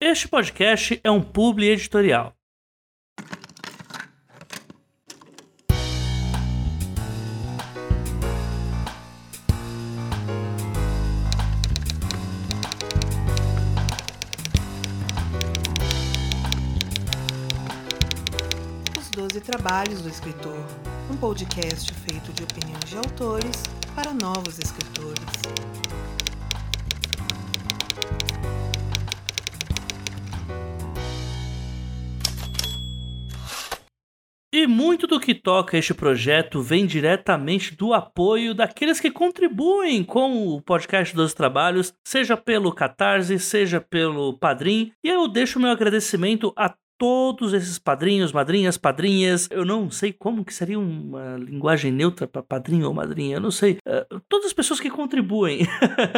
Este podcast é um publi editorial. Os Doze Trabalhos do Escritor, um podcast feito de opiniões de autores para novos escritores. E muito do que toca este projeto vem diretamente do apoio daqueles que contribuem com o podcast dos trabalhos, seja pelo Catarse, seja pelo Padrim. E eu deixo meu agradecimento a todos esses padrinhos, madrinhas, padrinhas. Eu não sei como que seria uma linguagem neutra para padrinho ou madrinha, eu não sei. Uh, todas as pessoas que contribuem.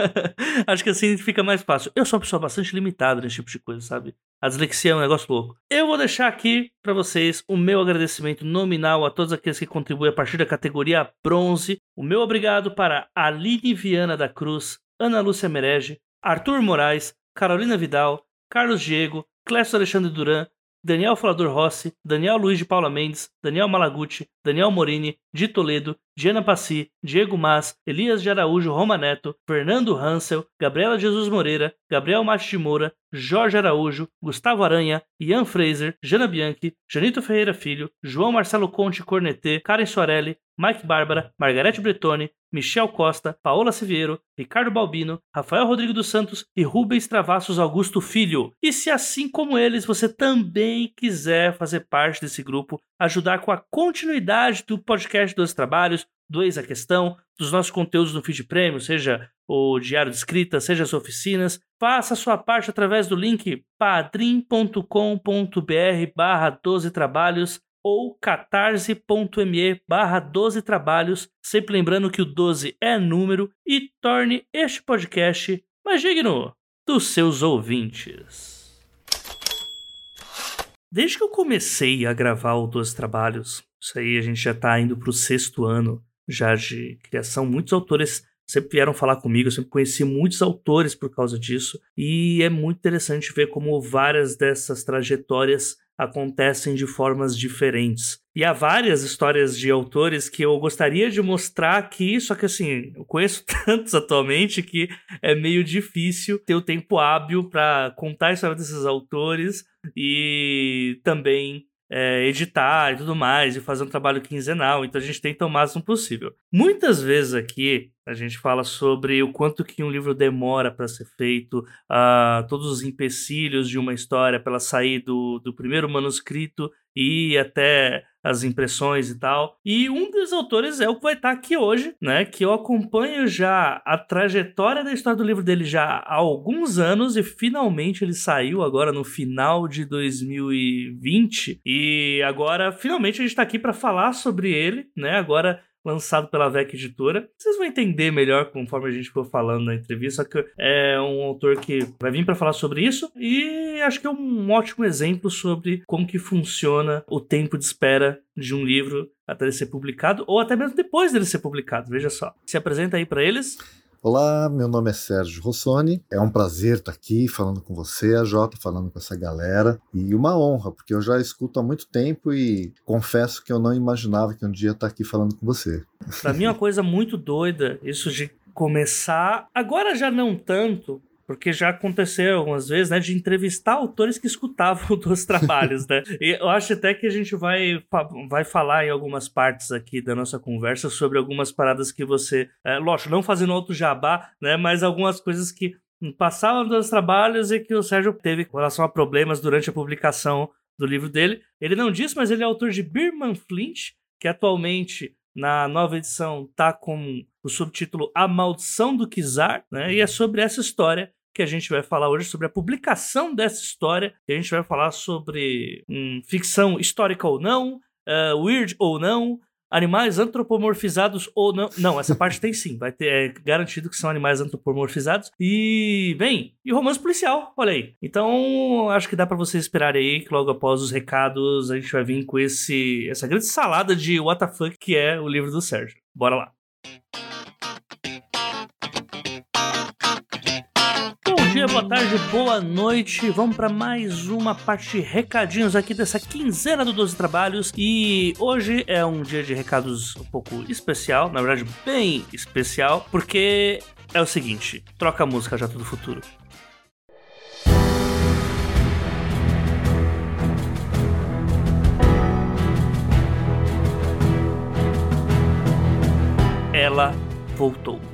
Acho que assim fica mais fácil. Eu sou uma pessoa bastante limitada nesse tipo de coisa, sabe? A dislexia é um negócio louco. Eu vou deixar aqui para vocês o meu agradecimento nominal a todos aqueles que contribuem a partir da categoria bronze. O meu obrigado para Aline Viana da Cruz, Ana Lúcia Merege, Arthur Moraes, Carolina Vidal, Carlos Diego, Clécio Alexandre Duran, Daniel Falador Rossi, Daniel Luiz de Paula Mendes, Daniel Malaguti, Daniel Morini, de Toledo, Diana Passi, Diego Mas, Elias de Araújo Roma Neto, Fernando Hansel, Gabriela Jesus Moreira, Gabriel Mate de Moura, Jorge Araújo, Gustavo Aranha, Ian Fraser, Jana Bianchi, Janito Ferreira Filho, João Marcelo Conte Cornetê, Karen Soarelli, Mike Bárbara, Margarete Bretoni, Michel Costa, Paola Siviero, Ricardo Balbino, Rafael Rodrigo dos Santos e Rubens Travassos Augusto Filho. E se assim como eles você também quiser fazer parte desse grupo, ajudar com a continuidade do podcast dos trabalhos, do Eis a Questão, dos nossos conteúdos no feed prêmio, seja o diário de escrita, seja as oficinas, faça a sua parte através do link padrim.com.br barra 12 trabalhos ou catarse.me barra 12 trabalhos, sempre lembrando que o 12 é número, e torne este podcast mais digno dos seus ouvintes. Desde que eu comecei a gravar o 12 trabalhos, isso aí a gente já está indo para o sexto ano já de criação, muitos autores sempre vieram falar comigo, eu sempre conheci muitos autores por causa disso, e é muito interessante ver como várias dessas trajetórias acontecem de formas diferentes. E há várias histórias de autores que eu gostaria de mostrar aqui, só que assim, eu conheço tantos atualmente que é meio difícil ter o tempo hábil para contar a história desses autores e também é, editar e tudo mais, e fazer um trabalho quinzenal. Então a gente tenta o máximo possível. Muitas vezes aqui a gente fala sobre o quanto que um livro demora para ser feito, uh, todos os empecilhos de uma história para ela sair do, do primeiro manuscrito e até as impressões e tal. E um dos autores é o que vai estar aqui hoje, né? Que eu acompanho já a trajetória da história do livro dele já há alguns anos e finalmente ele saiu agora no final de 2020 e agora finalmente a gente está aqui para falar sobre ele, né? Agora lançado pela VEC Editora. Vocês vão entender melhor conforme a gente for falando na entrevista, que é um autor que vai vir para falar sobre isso e acho que é um ótimo exemplo sobre como que funciona o tempo de espera de um livro até ele ser publicado ou até mesmo depois dele ser publicado. Veja só. Se apresenta aí para eles. Olá, meu nome é Sérgio Rossoni. É um prazer estar aqui falando com você, a Jota, falando com essa galera. E uma honra, porque eu já escuto há muito tempo e confesso que eu não imaginava que um dia estar aqui falando com você. Para mim é uma coisa muito doida isso de começar. Agora já não tanto, porque já aconteceu algumas vezes, né, de entrevistar autores que escutavam dos trabalhos, né? E eu acho até que a gente vai, vai falar em algumas partes aqui da nossa conversa sobre algumas paradas que você, é, lógico, não fazendo outro jabá, né, mas algumas coisas que passavam dos trabalhos e que o Sérgio teve com relação a problemas durante a publicação do livro dele. Ele não disse, mas ele é autor de Birman Flint, que atualmente na nova edição tá com o subtítulo A Maldição do Kizar, né? E é sobre essa história que a gente vai falar hoje sobre a publicação dessa história. A gente vai falar sobre hum, ficção histórica ou não, uh, weird ou não, animais antropomorfizados ou não. Não, essa parte tem sim, vai ter é garantido que são animais antropomorfizados. E, bem, e romance policial, olha aí. Então, acho que dá para vocês esperarem aí que logo após os recados a gente vai vir com esse essa grande salada de fuck que é o livro do Sérgio. Bora lá. Dia, boa tarde, boa noite. Vamos para mais uma parte de recadinhos aqui dessa quinzena do 12 Trabalhos. E hoje é um dia de recados um pouco especial, na verdade, bem especial, porque é o seguinte: troca a música já do futuro. Ela voltou.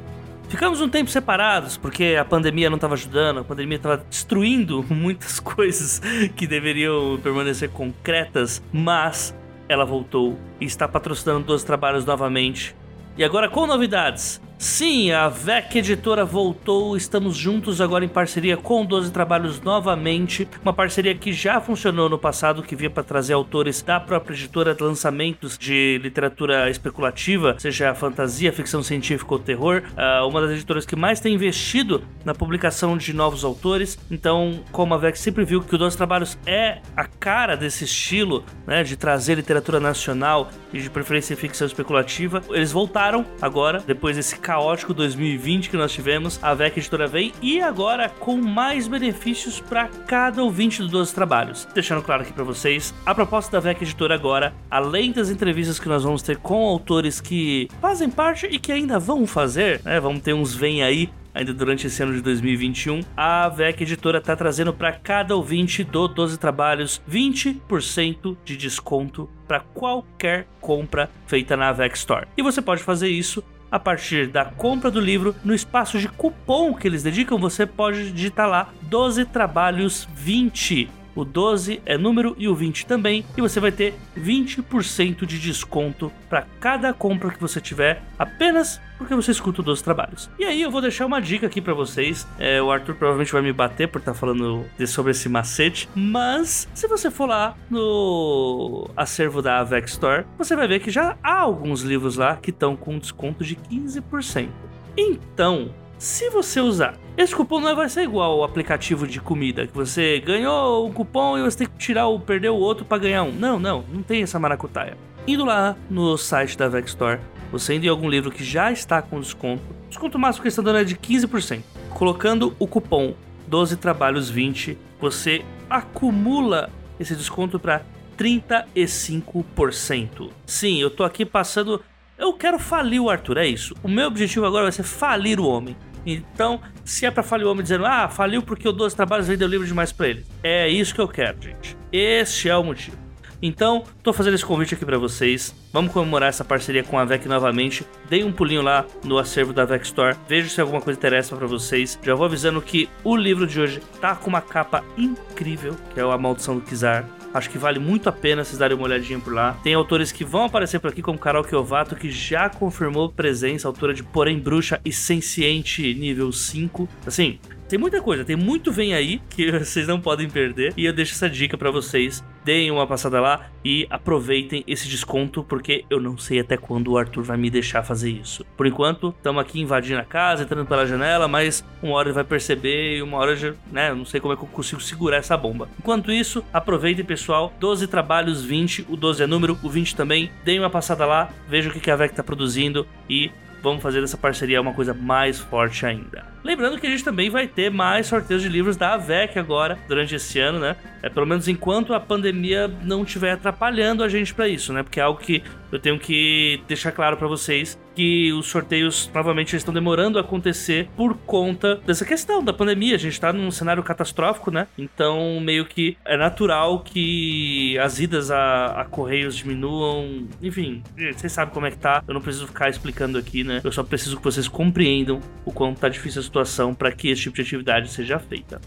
Ficamos um tempo separados porque a pandemia não estava ajudando, a pandemia estava destruindo muitas coisas que deveriam permanecer concretas, mas ela voltou e está patrocinando dois trabalhos novamente. E agora com novidades. Sim, a VEC Editora voltou, estamos juntos agora em parceria com 12 Trabalhos novamente, uma parceria que já funcionou no passado, que vinha para trazer autores da própria editora lançamentos de literatura especulativa, seja fantasia, ficção científica ou terror, uh, uma das editoras que mais tem investido na publicação de novos autores, então como a VEC sempre viu que o 12 Trabalhos é a cara desse estilo, né, de trazer literatura nacional e de preferência ficção especulativa, eles voltaram agora, depois desse caótico 2020 que nós tivemos, a VEC Editora vem e agora com mais benefícios para cada ouvinte do 12 Trabalhos. Deixando claro aqui para vocês, a proposta da VEC Editora agora, além das entrevistas que nós vamos ter com autores que fazem parte e que ainda vão fazer, né? Vamos ter uns vem aí ainda durante esse ano de 2021, a VEC Editora está trazendo para cada ouvinte do 12 Trabalhos 20% de desconto para qualquer compra feita na VEC Store. E você pode fazer isso a partir da compra do livro, no espaço de cupom que eles dedicam, você pode digitar lá 12 trabalhos 20 o 12 é número e o 20 também, e você vai ter 20% de desconto para cada compra que você tiver, apenas porque você escuta o 12 trabalhos. E aí eu vou deixar uma dica aqui para vocês. É, o Arthur provavelmente vai me bater por estar tá falando de, sobre esse macete, mas se você for lá no acervo da Avex Store, você vai ver que já há alguns livros lá que estão com desconto de 15%. Então, se você usar esse cupom não vai ser igual ao aplicativo de comida, que você ganhou um cupom e você tem que tirar ou perder o outro para ganhar um. Não, não, não tem essa maracutaia. Indo lá no site da Vex Store, você indo em algum livro que já está com desconto, desconto máximo que estão dando é de 15%. Colocando o cupom 12 trabalhos 20, você acumula esse desconto para 35%. Sim, eu tô aqui passando eu quero falir o Arthur, é isso. O meu objetivo agora vai ser falir o homem. Então, se é pra falir o homem dizendo, ah, faliu porque o 12 Trabalhos vendeu livro demais pra ele. É isso que eu quero, gente. Este é o motivo. Então, tô fazendo esse convite aqui para vocês. Vamos comemorar essa parceria com a VEC novamente. Dei um pulinho lá no acervo da VEC Store. Vejo se alguma coisa interessa para vocês. Já vou avisando que o livro de hoje tá com uma capa incrível, que é o A Maldição do Kizar. Acho que vale muito a pena vocês darem uma olhadinha por lá. Tem autores que vão aparecer por aqui, como Carol Kiovato, que já confirmou presença, autora de Porém Bruxa e Senciente nível 5. Assim, tem muita coisa, tem muito vem aí que vocês não podem perder. E eu deixo essa dica para vocês. Deem uma passada lá e aproveitem esse desconto, porque eu não sei até quando o Arthur vai me deixar fazer isso. Por enquanto, estamos aqui invadindo a casa, entrando pela janela, mas uma hora ele vai perceber e uma hora já, né, não sei como é que eu consigo segurar essa bomba. Enquanto isso, aproveitem, pessoal. 12 trabalhos, 20. O 12 é número, o 20 também. Deem uma passada lá, vejam o que a VEC tá produzindo e vamos fazer dessa parceria uma coisa mais forte ainda. Lembrando que a gente também vai ter mais sorteios de livros da AVEC agora, durante esse ano, né? É, pelo menos enquanto a pandemia não estiver atrapalhando a gente para isso, né? Porque é algo que eu tenho que deixar claro para vocês que os sorteios novamente estão demorando a acontecer por conta dessa questão da pandemia. A gente tá num cenário catastrófico, né? Então, meio que é natural que as idas a, a correios diminuam. Enfim, vocês sabem como é que tá. Eu não preciso ficar explicando aqui, né? Eu só preciso que vocês compreendam o quanto tá difícil a situação para que esse tipo de atividade seja feita.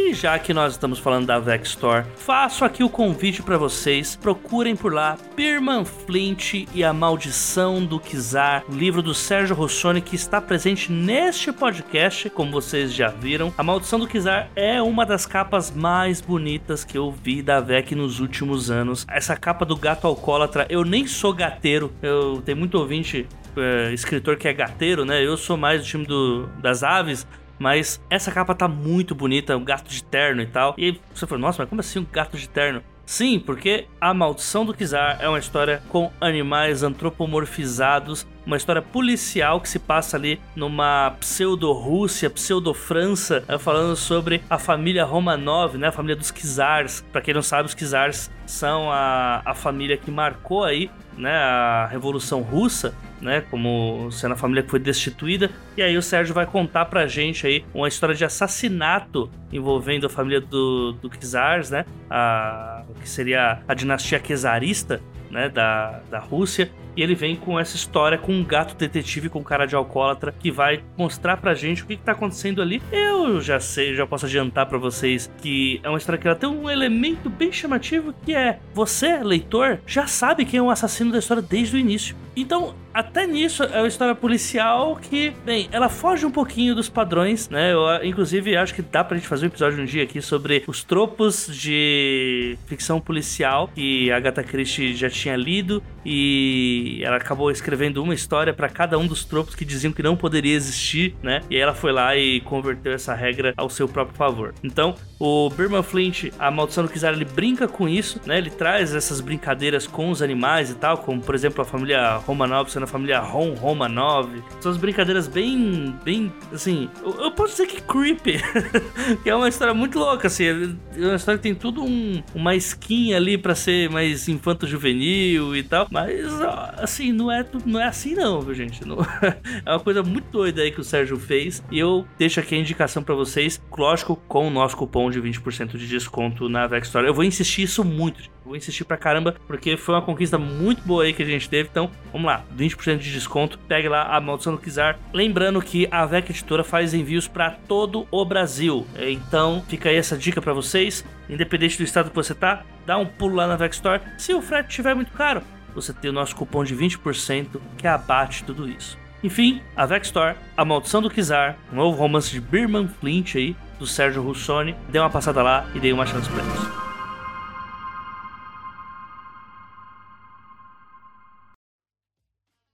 E já que nós estamos falando da Vex Store, faço aqui o convite para vocês. Procurem por lá Birman Flint e a Maldição do Kizar, livro do Sérgio Rossoni que está presente neste podcast, como vocês já viram. A Maldição do Kizar é uma das capas mais bonitas que eu vi da VEC nos últimos anos. Essa capa do gato alcoólatra, eu nem sou gateiro, eu tenho muito ouvinte é, escritor que é gateiro, né? Eu sou mais do time do, das aves, mas essa capa tá muito bonita, um gato de terno e tal. E você falou, nossa, mas como assim um gato de terno? Sim, porque A Maldição do Kizar é uma história com animais antropomorfizados uma história policial que se passa ali numa pseudo-Rússia, pseudo-França, né, falando sobre a família Romanov, né, a família dos Czars. Para quem não sabe, os Czars são a, a família que marcou aí né, a Revolução Russa, né, como sendo a família que foi destituída. E aí o Sérgio vai contar pra gente aí uma história de assassinato envolvendo a família do, do Czars, né, a, que seria a dinastia czarista, né, da, da Rússia. E ele vem com essa história com um gato detetive com cara de alcoólatra que vai mostrar pra gente o que, que tá acontecendo ali. Eu já sei, já posso adiantar para vocês que é uma história que ela tem um elemento bem chamativo que é você, leitor, já sabe quem é o assassino da história desde o início. Então, até nisso é uma história policial que, bem, ela foge um pouquinho dos padrões, né? Eu, inclusive, acho que dá pra gente fazer um episódio um dia aqui sobre os tropos de ficção policial que a Agatha Christie já tinha lido e ela acabou escrevendo uma história para cada um dos tropos que diziam que não poderia existir, né? E aí ela foi lá e converteu essa regra ao seu próprio favor. Então, o Birman Flint, a Maldição do Kizar, ele brinca com isso, né? Ele traz essas brincadeiras com os animais e tal, como por exemplo a família Romanov sendo a família Ron Romanov. São as brincadeiras bem, bem, assim, eu, eu posso dizer que creepy, que é uma história muito louca, assim, é uma história que tem tudo um, uma skin ali para ser mais infanto-juvenil e tal, mas assim, não é, não é assim não, viu gente? Não, é uma coisa muito doida aí que o Sérgio fez e eu deixo aqui a indicação para vocês, lógico, com o nosso cupom de 20% de desconto na Vex Store. Eu vou insistir isso muito. Vou insistir pra caramba, porque foi uma conquista muito boa aí que a gente teve. Então, vamos lá, 20% de desconto. Pegue lá a Maldição do Kizar. Lembrando que a VEC Editora faz envios para todo o Brasil. Então, fica aí essa dica para vocês. Independente do estado que você tá, dá um pulo lá na VEC Store. Se o frete estiver muito caro, você tem o nosso cupom de 20% que abate tudo isso. Enfim, a Vex Store, A Maldição do Kizar, um novo romance de Birman Flint aí, do Sérgio Russoni. Dê uma passada lá e dê uma chance pra eles.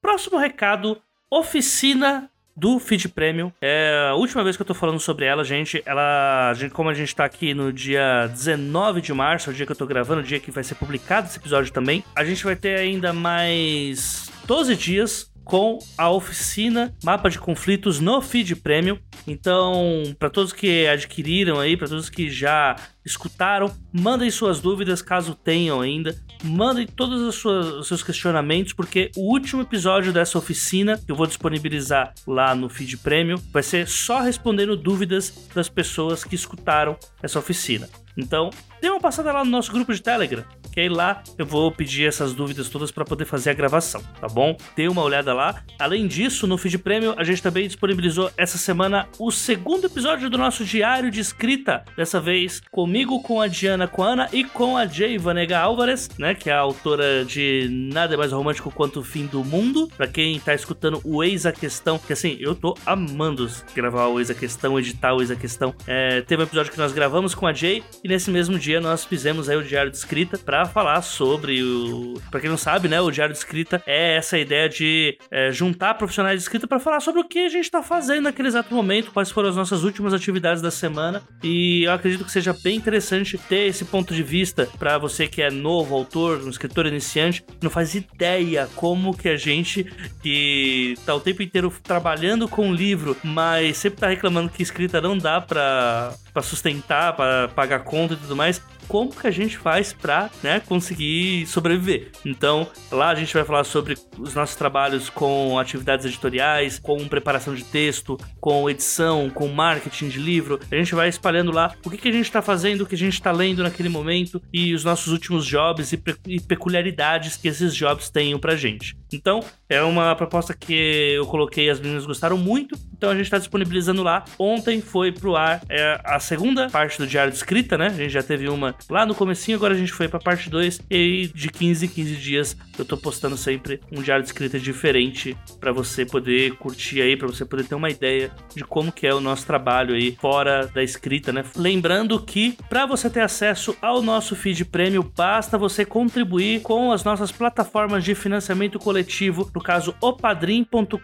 Próximo recado: oficina do Feed Premium. É a última vez que eu tô falando sobre ela, gente. Ela, como a gente tá aqui no dia 19 de março, é o dia que eu tô gravando, o dia que vai ser publicado esse episódio também, a gente vai ter ainda mais 12 dias com a oficina Mapa de Conflitos no Feed Premium. Então, para todos que adquiriram aí, para todos que já escutaram, mandem suas dúvidas caso tenham ainda. Mandem todos os, seus questionamentos, porque o último episódio dessa oficina, que eu vou disponibilizar lá no Feed Premium, vai ser só respondendo dúvidas das pessoas que escutaram essa oficina. Então, dê uma passada lá no nosso grupo de Telegram, que aí lá eu vou pedir essas dúvidas todas para poder fazer a gravação, tá bom? Dê uma olhada lá. Além disso, no feed Premium, a gente também disponibilizou essa semana o segundo episódio do nosso diário de escrita. Dessa vez comigo, com a Diana, com a Ana e com a Jay Vanega Álvares, né? Que é a autora de Nada é Mais Romântico Quanto o Fim do Mundo. Pra quem tá escutando o Eis a Questão, que assim, eu tô amando gravar o Eis a Questão, editar o Eis a Questão. É, teve um episódio que nós gravamos com a Jay e nesse mesmo dia nós fizemos aí o diário de escrita para falar sobre o. Pra quem não sabe, né? O diário de escrita é essa ideia de é, juntar profissionais de escrita para falar sobre o que a gente tá fazendo naquele exato momento, quais foram as nossas últimas atividades da semana. E eu acredito que seja bem interessante ter esse ponto de vista para você que é novo autor, um escritor iniciante, não faz ideia como que a gente que tá o tempo inteiro trabalhando com o livro, mas sempre tá reclamando que escrita não dá para para sustentar, para pagar conta e tudo mais, como que a gente faz para né, conseguir sobreviver. Então, lá a gente vai falar sobre os nossos trabalhos com atividades editoriais, com preparação de texto, com edição, com marketing de livro. A gente vai espalhando lá o que, que a gente está fazendo, o que a gente está lendo naquele momento e os nossos últimos jobs e, e peculiaridades que esses jobs tenham pra gente. Então, é uma proposta que eu coloquei, as meninas gostaram muito, então a gente está disponibilizando lá. Ontem foi pro ar é, a segunda parte do diário de escrita, né? A gente já teve uma lá no comecinho, agora a gente foi pra parte 2 e de 15 em 15 dias eu tô postando sempre um diário de escrita diferente para você poder curtir aí, para você poder ter uma ideia de como que é o nosso trabalho aí fora da escrita, né? Lembrando que para você ter acesso ao nosso feed prêmio, basta você contribuir com as nossas plataformas de financiamento coletivo, no caso opadrim.com.br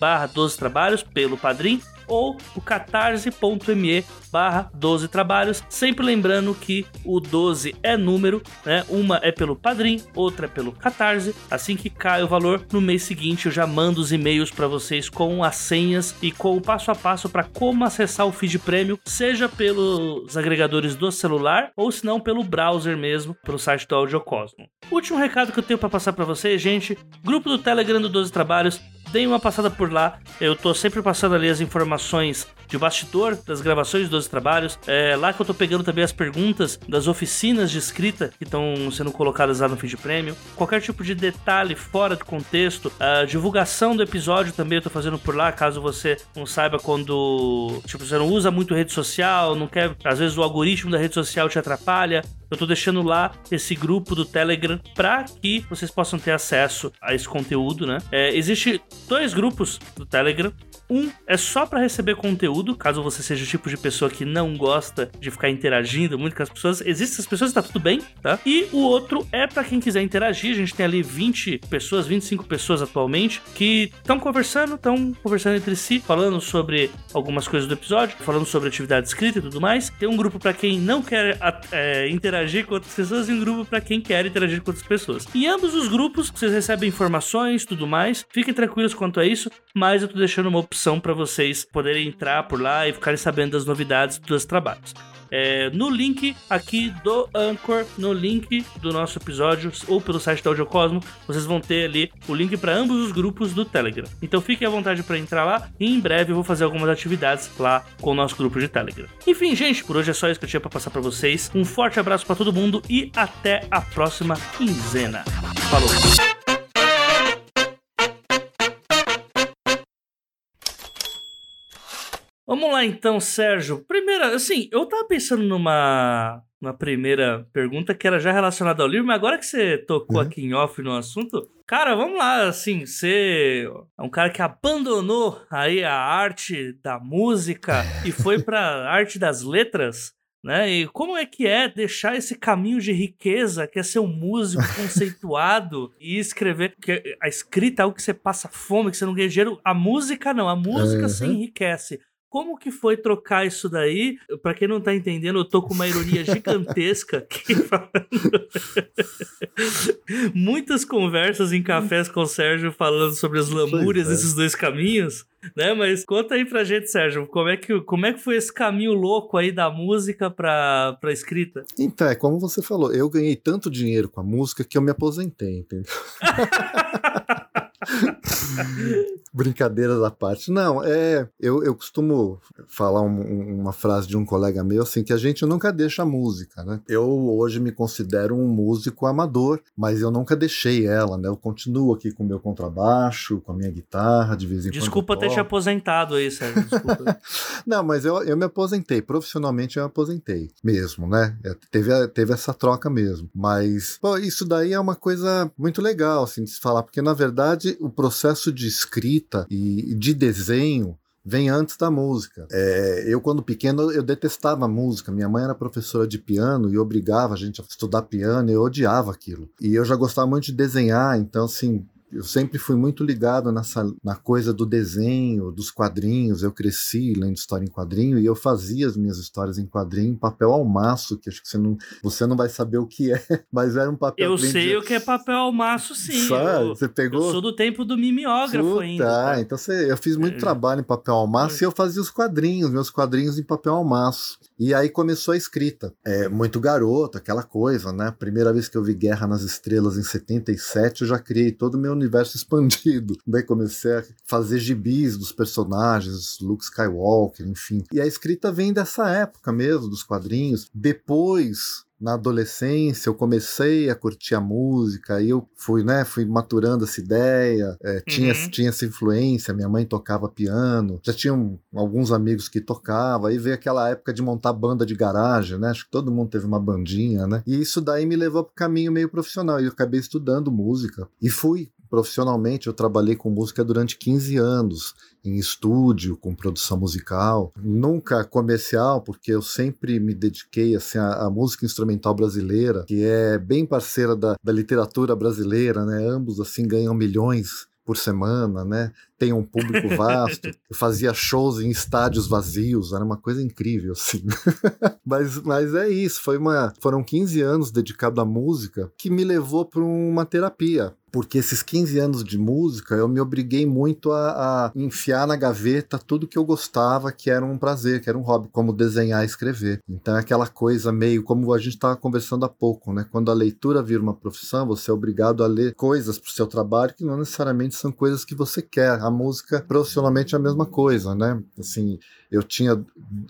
barra 12 trabalhos pelo Padrim ou o catarse.me barra 12 trabalhos. Sempre lembrando que o 12 é número, né? Uma é pelo Padrim, outra é pelo Catarse. Assim que cai o valor, no mês seguinte eu já mando os e-mails para vocês com as senhas e com o passo a passo para como acessar o feed prêmio, seja pelos agregadores do celular ou se não pelo browser mesmo, pelo site do Audiocosmo. Último recado que eu tenho para passar para vocês, gente, grupo do Telegram do 12 Trabalhos deem uma passada por lá. Eu tô sempre passando ali as informações de bastidor das gravações dos trabalhos. É lá que eu tô pegando também as perguntas das oficinas de escrita que estão sendo colocadas lá no feed prêmio. Qualquer tipo de detalhe fora do contexto, a divulgação do episódio também eu tô fazendo por lá, caso você não saiba quando, tipo, você não usa muito rede social, não quer, às vezes o algoritmo da rede social te atrapalha. Eu tô deixando lá esse grupo do Telegram para que vocês possam ter acesso a esse conteúdo, né? É, existe dois grupos do Telegram. Um é só para receber conteúdo, caso você seja o tipo de pessoa que não gosta de ficar interagindo muito com as pessoas. Existem essas pessoas, tá tudo bem, tá? E o outro é para quem quiser interagir. A gente tem ali 20 pessoas, 25 pessoas atualmente, que estão conversando, estão conversando entre si, falando sobre algumas coisas do episódio, falando sobre atividade escrita e tudo mais. Tem um grupo para quem não quer é, interagir com outras pessoas e um grupo para quem quer interagir com outras pessoas. Em ambos os grupos, vocês recebem informações, tudo mais. Fiquem tranquilos quanto a isso, mas eu tô deixando uma opção para vocês poderem entrar por lá e ficarem sabendo das novidades dos trabalhos. É, no link aqui do Anchor, no link do nosso episódio ou pelo site da Audiocosmo, vocês vão ter ali o link para ambos os grupos do Telegram. Então fiquem à vontade para entrar lá e em breve eu vou fazer algumas atividades lá com o nosso grupo de Telegram. Enfim, gente, por hoje é só isso que eu tinha para passar para vocês. Um forte abraço para todo mundo e até a próxima quinzena. Falou! Vamos lá então, Sérgio. Primeira, assim, eu tava pensando numa, numa primeira pergunta que era já relacionada ao livro, mas agora que você tocou uhum. aqui em off no assunto, cara, vamos lá, assim, você é um cara que abandonou aí a arte da música e foi pra arte das letras. Né? E como é que é deixar esse caminho de riqueza, que é ser um músico conceituado e escrever, que a escrita é algo que você passa fome, que você não ganha dinheiro, a música não, a música uhum. se enriquece. Como que foi trocar isso daí? Para quem não tá entendendo, eu tô com uma ironia gigantesca aqui falando. Muitas conversas em cafés com o Sérgio falando sobre as lamúrias é. desses dois caminhos, né? Mas conta aí pra gente, Sérgio, como é que, como é que foi esse caminho louco aí da música pra, pra escrita? Então, é como você falou, eu ganhei tanto dinheiro com a música que eu me aposentei, entendeu? Brincadeiras à parte. Não, é. Eu, eu costumo falar um, uma frase de um colega meu assim, que a gente nunca deixa a música, né? Eu hoje me considero um músico amador, mas eu nunca deixei ela, né? Eu continuo aqui com o meu contrabaixo, com a minha guitarra, de vez em quando. Desculpa ter te aposentado aí, Sérgio. Desculpa. Não, mas eu, eu me aposentei. Profissionalmente eu me aposentei mesmo, né? É, teve, teve essa troca mesmo. Mas, pô, isso daí é uma coisa muito legal, assim, de se falar, porque na verdade o processo de escrita e de desenho vem antes da música. É, eu, quando pequeno, eu detestava música. Minha mãe era professora de piano e obrigava a gente a estudar piano e eu odiava aquilo. E eu já gostava muito de desenhar, então, assim, eu sempre fui muito ligado nessa na coisa do desenho, dos quadrinhos. Eu cresci lendo história em quadrinho e eu fazia as minhas histórias em quadrinho em papel almaço, que acho que você não, você não vai saber o que é, mas era um papel. Eu sei o que é papel almaço, sim. Sabe? Eu, você pegou? Eu sou do tempo do mimeógrafo Puta, ainda. Tá? Então você, eu fiz muito é. trabalho em papel almaço é. e eu fazia os quadrinhos, meus quadrinhos em papel almaço. E aí começou a escrita. É, muito garoto, aquela coisa, né? Primeira vez que eu vi Guerra nas Estrelas em 77, eu já criei todo o meu universo expandido. Daí comecei a fazer gibis dos personagens, Luke Skywalker, enfim. E a escrita vem dessa época mesmo, dos quadrinhos. Depois na adolescência eu comecei a curtir a música, aí eu fui, né, fui maturando essa ideia, é, tinha, uhum. tinha essa influência, minha mãe tocava piano, já tinham alguns amigos que tocavam, aí veio aquela época de montar banda de garagem, né, acho que todo mundo teve uma bandinha, né, e isso daí me levou para o caminho meio profissional, e eu acabei estudando música, e fui profissionalmente eu trabalhei com música durante 15 anos, em estúdio, com produção musical, nunca comercial, porque eu sempre me dediquei assim, à, à música instrumental brasileira, que é bem parceira da, da literatura brasileira, né? Ambos assim ganham milhões por semana, né? Tem um público vasto. Eu fazia shows em estádios vazios, era uma coisa incrível, assim. mas, mas é isso, foi uma, foram 15 anos dedicados à música que me levou para uma terapia porque esses 15 anos de música eu me obriguei muito a, a, enfiar na gaveta tudo que eu gostava, que era um prazer, que era um hobby, como desenhar e escrever. Então é aquela coisa meio como a gente estava conversando há pouco, né? Quando a leitura vira uma profissão, você é obrigado a ler coisas para o seu trabalho que não necessariamente são coisas que você quer. A música, profissionalmente, é a mesma coisa, né? Assim, eu tinha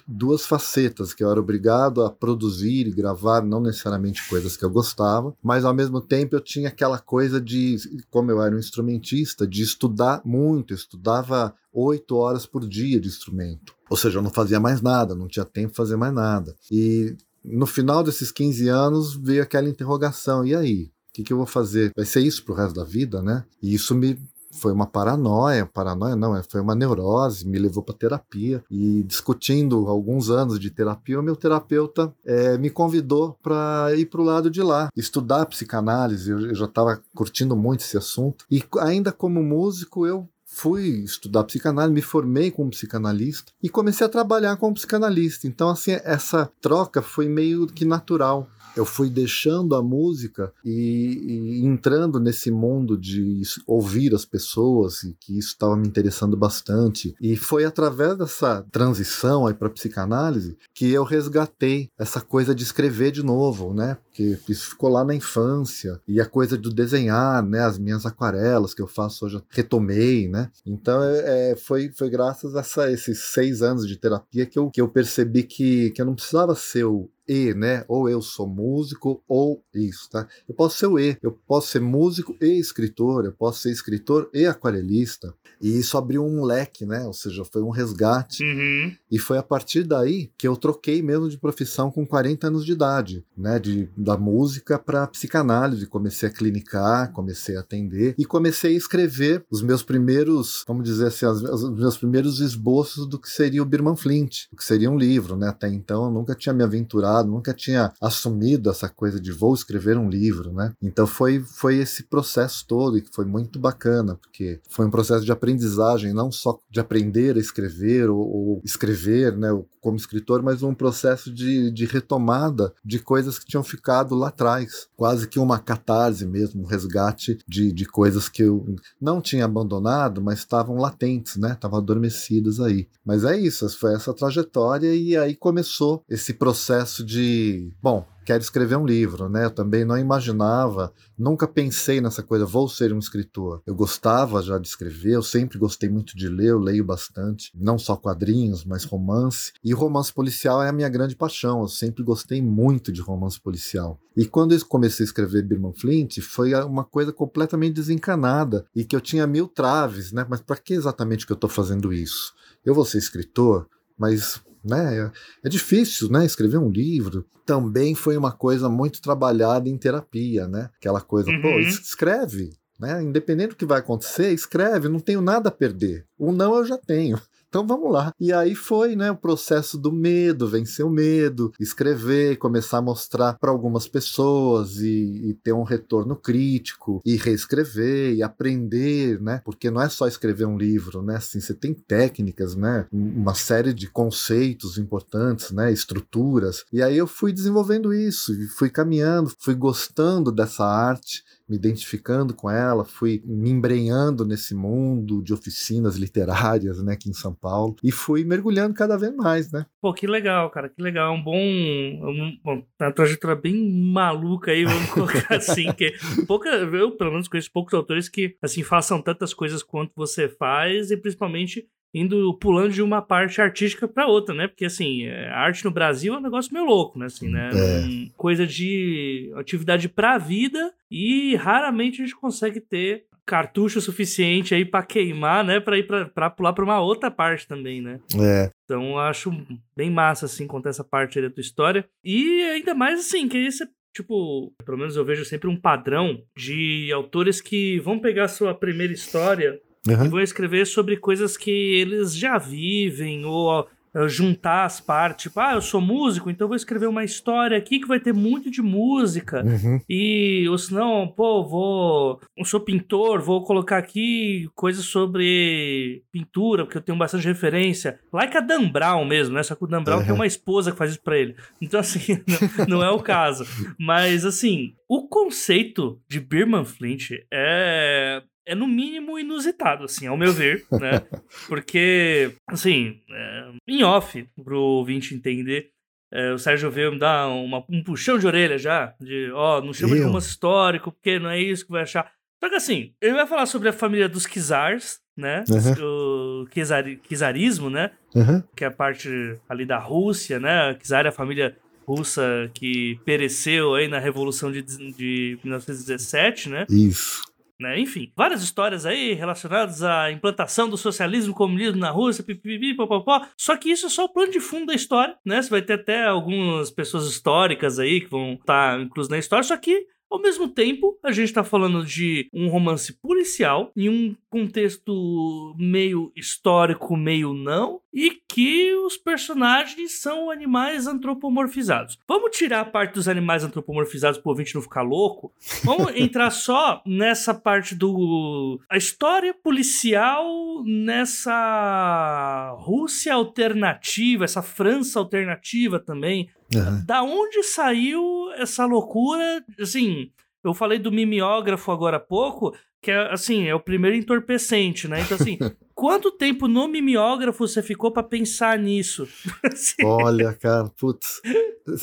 duas facetas, que eu era obrigado a produzir e gravar, não necessariamente coisas que eu gostava, mas ao mesmo tempo eu tinha aquela coisa de, como eu era um instrumentista, de estudar muito, estudava oito horas por dia de instrumento. Ou seja, eu não fazia mais nada, não tinha tempo para fazer mais nada. E no final desses 15 anos veio aquela interrogação: e aí? O que, que eu vou fazer? Vai ser isso pro resto da vida, né? E isso me foi uma paranoia, paranoia não, é, foi uma neurose, me levou para terapia. E discutindo alguns anos de terapia, o meu terapeuta é, me convidou para ir para o lado de lá, estudar psicanálise, eu, eu já estava curtindo muito esse assunto. E ainda como músico eu fui estudar psicanálise, me formei como psicanalista e comecei a trabalhar como psicanalista. Então, assim, essa troca foi meio que natural eu fui deixando a música e, e, entrando nesse mundo de ouvir as pessoas e que isso estava me interessando bastante. E foi através dessa transição aí para psicanálise que eu resgatei essa coisa de escrever de novo, né? Porque isso ficou lá na infância e a coisa do desenhar, né? As minhas aquarelas que eu faço hoje retomei, né? Então é, é, foi foi graças a essa, esses seis anos de terapia que eu, que eu percebi que, que eu não precisava ser o e, né? Ou eu sou músico ou isso, tá? Eu posso ser o e, eu posso ser músico e escritor, eu posso ser escritor e aquarelista. E isso abriu um leque, né? Ou seja, foi um resgate. Uhum. E foi a partir daí que eu troquei mesmo de profissão com 40 anos de idade, né? De, da música para psicanálise. Comecei a clinicar, comecei a atender e comecei a escrever os meus primeiros, vamos dizer assim, os, os meus primeiros esboços do que seria o Birman Flint, o que seria um livro, né? Até então eu nunca tinha me aventurado nunca tinha assumido essa coisa de vou escrever um livro, né? Então foi, foi esse processo todo e que foi muito bacana, porque foi um processo de aprendizagem, não só de aprender a escrever ou, ou escrever, né, como escritor, mas um processo de, de retomada de coisas que tinham ficado lá atrás, quase que uma catarse mesmo, um resgate de, de coisas que eu não tinha abandonado, mas estavam latentes, né? Estavam adormecidas aí. Mas é isso, foi essa trajetória e aí começou esse processo de, bom, quero escrever um livro, né? Eu também não imaginava, nunca pensei nessa coisa, vou ser um escritor. Eu gostava já de escrever, eu sempre gostei muito de ler, eu leio bastante, não só quadrinhos, mas romance. E romance policial é a minha grande paixão, eu sempre gostei muito de romance policial. E quando eu comecei a escrever Birman Flint, foi uma coisa completamente desencanada e que eu tinha mil traves, né? Mas para que exatamente que eu estou fazendo isso? Eu vou ser escritor, mas né? É, é difícil, né? Escrever um livro também foi uma coisa muito trabalhada em terapia, né? Aquela coisa, uhum. pô, escreve, né? Independente do que vai acontecer, escreve, não tenho nada a perder. O não eu já tenho. Então vamos lá. E aí foi, né, o processo do medo, vencer o medo, escrever, começar a mostrar para algumas pessoas e, e, ter um retorno crítico e reescrever e aprender, né? Porque não é só escrever um livro, né? Assim, você tem técnicas, né? Uma série de conceitos importantes, né? Estruturas. E aí eu fui desenvolvendo isso, fui caminhando, fui gostando dessa arte me identificando com ela, fui me embrenhando nesse mundo de oficinas literárias, né, aqui em São Paulo, e fui mergulhando cada vez mais, né? Pô, que legal, cara, que legal, um bom, um, uma trajetória bem maluca aí, vamos colocar assim, que pouca, eu pelo menos conheço poucos autores que, assim, façam tantas coisas quanto você faz, e principalmente indo pulando de uma parte artística para outra, né? Porque assim, é, a arte no Brasil é um negócio meio louco, né? Assim, né? É. Coisa de atividade para a vida e raramente a gente consegue ter cartucho suficiente aí para queimar, né, para ir para pular para uma outra parte também, né? É. Então eu acho bem massa assim contar essa parte da tua história e ainda mais assim que isso é tipo, pelo menos eu vejo sempre um padrão de autores que vão pegar sua primeira história Uhum. E vão escrever sobre coisas que eles já vivem ou juntar as partes. Tipo, ah, eu sou músico, então vou escrever uma história aqui que vai ter muito de música. Uhum. E, ou senão, pô, vou. Eu sou pintor, vou colocar aqui coisas sobre pintura, porque eu tenho bastante referência. Like a Dan Brown mesmo, né? Só que o Dan Brown Uhum. tem uma esposa que faz isso pra ele. Então, assim, não, não é o caso. Mas, assim, o conceito de Birman Flint é. É no mínimo inusitado, assim, ao meu ver, né? Porque, assim, é, em off, pro ouvinte entender, é, o Sérgio veio me dar uma- um puxão de orelha já, de, ó, não chama de Eu? romance histórico, porque não é isso que vai achar. Só que assim, ele vai falar sobre a família dos Kizars, né? O Kizari, Kizarismo, né? Uhum. Que é a parte ali da Rússia, né? Kizar é a família russa que pereceu aí na Revolução de, de 1917, né? Isso. Né? Enfim, várias histórias aí relacionadas à implantação do socialismo comunismo na Rússia, pipipi, popopó. Só que isso é só o plano de fundo da história, né? Você vai ter até algumas pessoas históricas aí que vão estar inclusas na história, só que ao mesmo tempo, a gente tá falando de um romance policial em um contexto meio histórico, meio não, e que os personagens são animais antropomorfizados. Vamos tirar a parte dos animais antropomorfizados pro ouvinte não ficar louco? Vamos entrar só nessa parte do. A história policial nessa Rússia alternativa, essa França alternativa também. Uhum. Da onde saiu essa loucura? Assim, eu falei do mimeógrafo agora há pouco, que é assim, é o primeiro entorpecente, né? Então, assim, quanto tempo no mimeógrafo você ficou pra pensar nisso? Assim, Olha, cara, putz,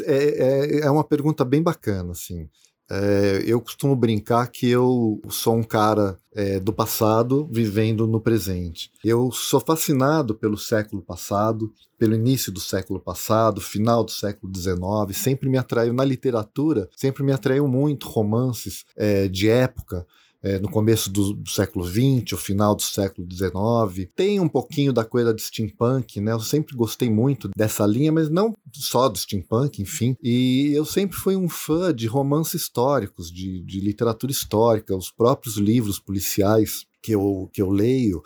é, é, é uma pergunta bem bacana, assim. É, eu costumo brincar que eu sou um cara é, do passado vivendo no presente. Eu sou fascinado pelo século passado, pelo início do século passado, final do século XIX. Sempre me atraiu na literatura, sempre me atraiu muito romances é, de época. É, no começo do, do século XX, o final do século XIX. Tem um pouquinho da coisa de steampunk, né? Eu sempre gostei muito dessa linha, mas não só do steampunk, enfim. E eu sempre fui um fã de romances históricos, de, de literatura histórica, os próprios livros policiais que eu, que eu leio,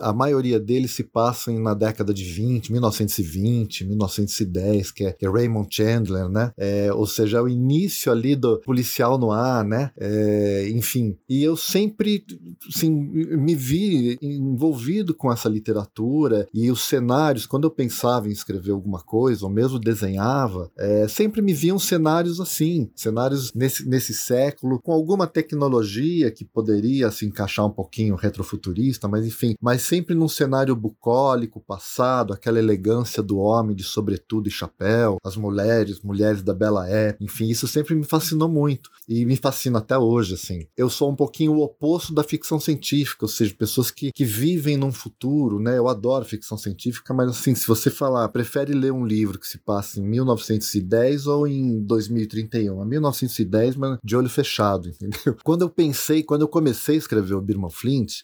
a maioria deles se passam na década de 20, 1920, 1910, que é, que é Raymond Chandler, né? É, ou seja, é o início ali do policial no ar, né? É, enfim, e eu sempre assim, me vi envolvido com essa literatura e os cenários, quando eu pensava em escrever alguma coisa, ou mesmo desenhava, é, sempre me viam cenários assim, cenários nesse, nesse século, com alguma tecnologia que poderia se encaixar um pouquinho retrofuturista, mas enfim, mas sempre num cenário bucólico, passado, aquela elegância do homem de sobretudo e chapéu, as mulheres, mulheres da bela época, enfim, isso sempre me fascinou muito e me fascina até hoje, assim. Eu sou um pouquinho o oposto da ficção científica, ou seja, pessoas que, que vivem num futuro, né? Eu adoro ficção científica, mas assim, se você falar, prefere ler um livro que se passa em 1910 ou em 2031? É 1910, mas de olho fechado, entendeu? Quando eu pensei, quando eu comecei a escrever o Birman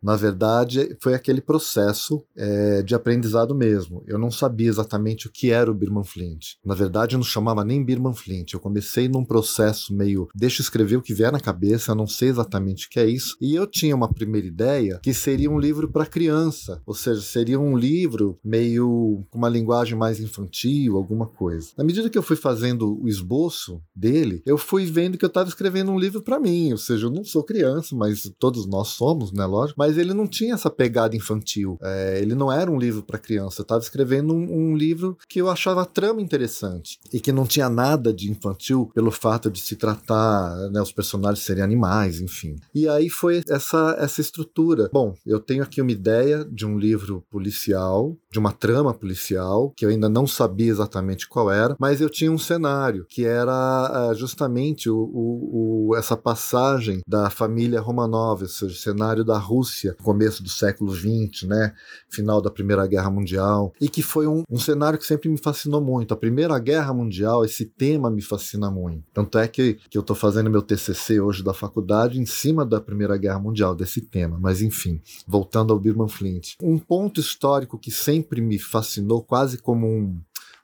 Na verdade, foi aquele processo é, de aprendizado mesmo. Eu não sabia exatamente o que era o Birman Flint. Na verdade, eu não chamava nem Birman Flint. Eu comecei num processo meio, deixa eu escrever o que vier na cabeça, eu não sei exatamente o que é isso. E eu tinha uma primeira ideia que seria um livro para criança, ou seja, seria um livro meio com uma linguagem mais infantil, alguma coisa. Na medida que eu fui fazendo o esboço dele, eu fui vendo que eu estava escrevendo um livro para mim, ou seja, eu não sou criança, mas todos nós somos, né, lógico. Mas ele não tinha essa pegada infantil. É, ele não era um livro para criança. Eu estava escrevendo um, um livro que eu achava a trama interessante e que não tinha nada de infantil pelo fato de se tratar, né, os personagens serem animais, enfim. E aí foi essa essa estrutura. Bom, eu tenho aqui uma ideia de um livro policial, de uma trama policial que eu ainda não sabia exatamente qual era, mas eu tinha um cenário que era ah, justamente o, o, o- essa passagem da família Romanov, ou seja, o cenário da Rússia, começo do século XX, né, final da Primeira Guerra Mundial, e que foi um, um cenário que sempre me fascinou muito. A Primeira Guerra Mundial, esse tema me fascina muito. Tanto é que, que eu estou fazendo meu TCC hoje da faculdade em cima da Primeira Guerra Mundial, desse tema. Mas enfim, voltando ao Birman Flint. Um ponto histórico que sempre me fascinou, quase como um,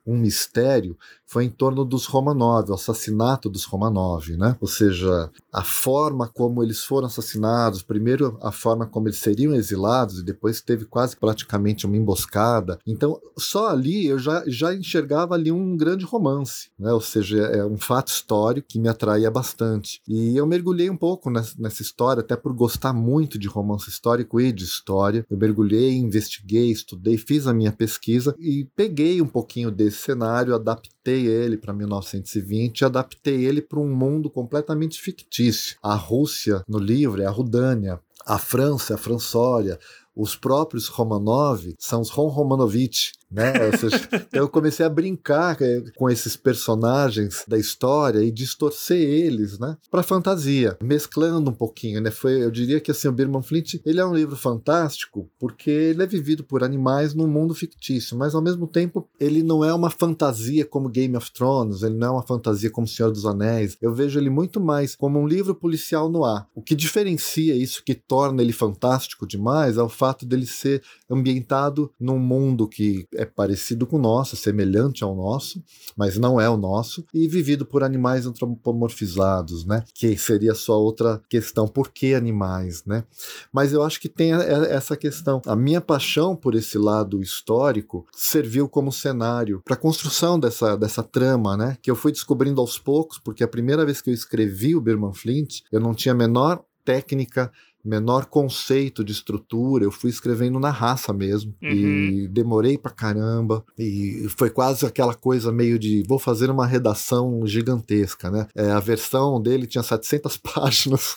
um mistério foi em torno dos Romanov, o assassinato dos Romanov, né? Ou seja, a forma como eles foram assassinados, primeiro a forma como eles seriam exilados e depois teve quase praticamente uma emboscada. Então, só ali eu já, já enxergava ali um grande romance, né? Ou seja, é um fato histórico que me atraía bastante. E eu mergulhei um pouco nessa, nessa história, até por gostar muito de romance histórico e de história. Eu mergulhei, investiguei, estudei, fiz a minha pesquisa e peguei um pouquinho desse cenário, adaptei adaptei ele para 1920 e adaptei ele para um mundo completamente fictício. A Rússia, no livro, é a Rudânia. A França é a Françória. Os próprios Romanov são os Ron Romanovich, né? Seja, eu comecei a brincar é, com esses personagens da história e distorcer eles, né, para fantasia, mesclando um pouquinho, né? Foi, eu diria que assim, o Birman Flint, ele é um livro fantástico porque ele é vivido por animais num mundo fictício, mas ao mesmo tempo ele não é uma fantasia como Game of Thrones, ele não é uma fantasia como Senhor dos Anéis. Eu vejo ele muito mais como um livro policial no ar. O que diferencia isso, que torna ele fantástico demais, é o fato dele ser ambientado num mundo que é parecido com o nosso, semelhante ao nosso, mas não é o nosso, e vivido por animais antropomorfizados, né? Que seria só outra questão, por que animais, né? Mas eu acho que tem essa questão. A minha paixão por esse lado histórico serviu como cenário para a construção dessa, dessa trama, né? Que eu fui descobrindo aos poucos, porque a primeira vez que eu escrevi o Birman Flint, eu não tinha a menor técnica menor conceito de estrutura, eu fui escrevendo na raça mesmo. Uhum. E demorei pra caramba. E foi quase aquela coisa meio de vou fazer uma redação gigantesca, né? É, a versão dele tinha 700 páginas.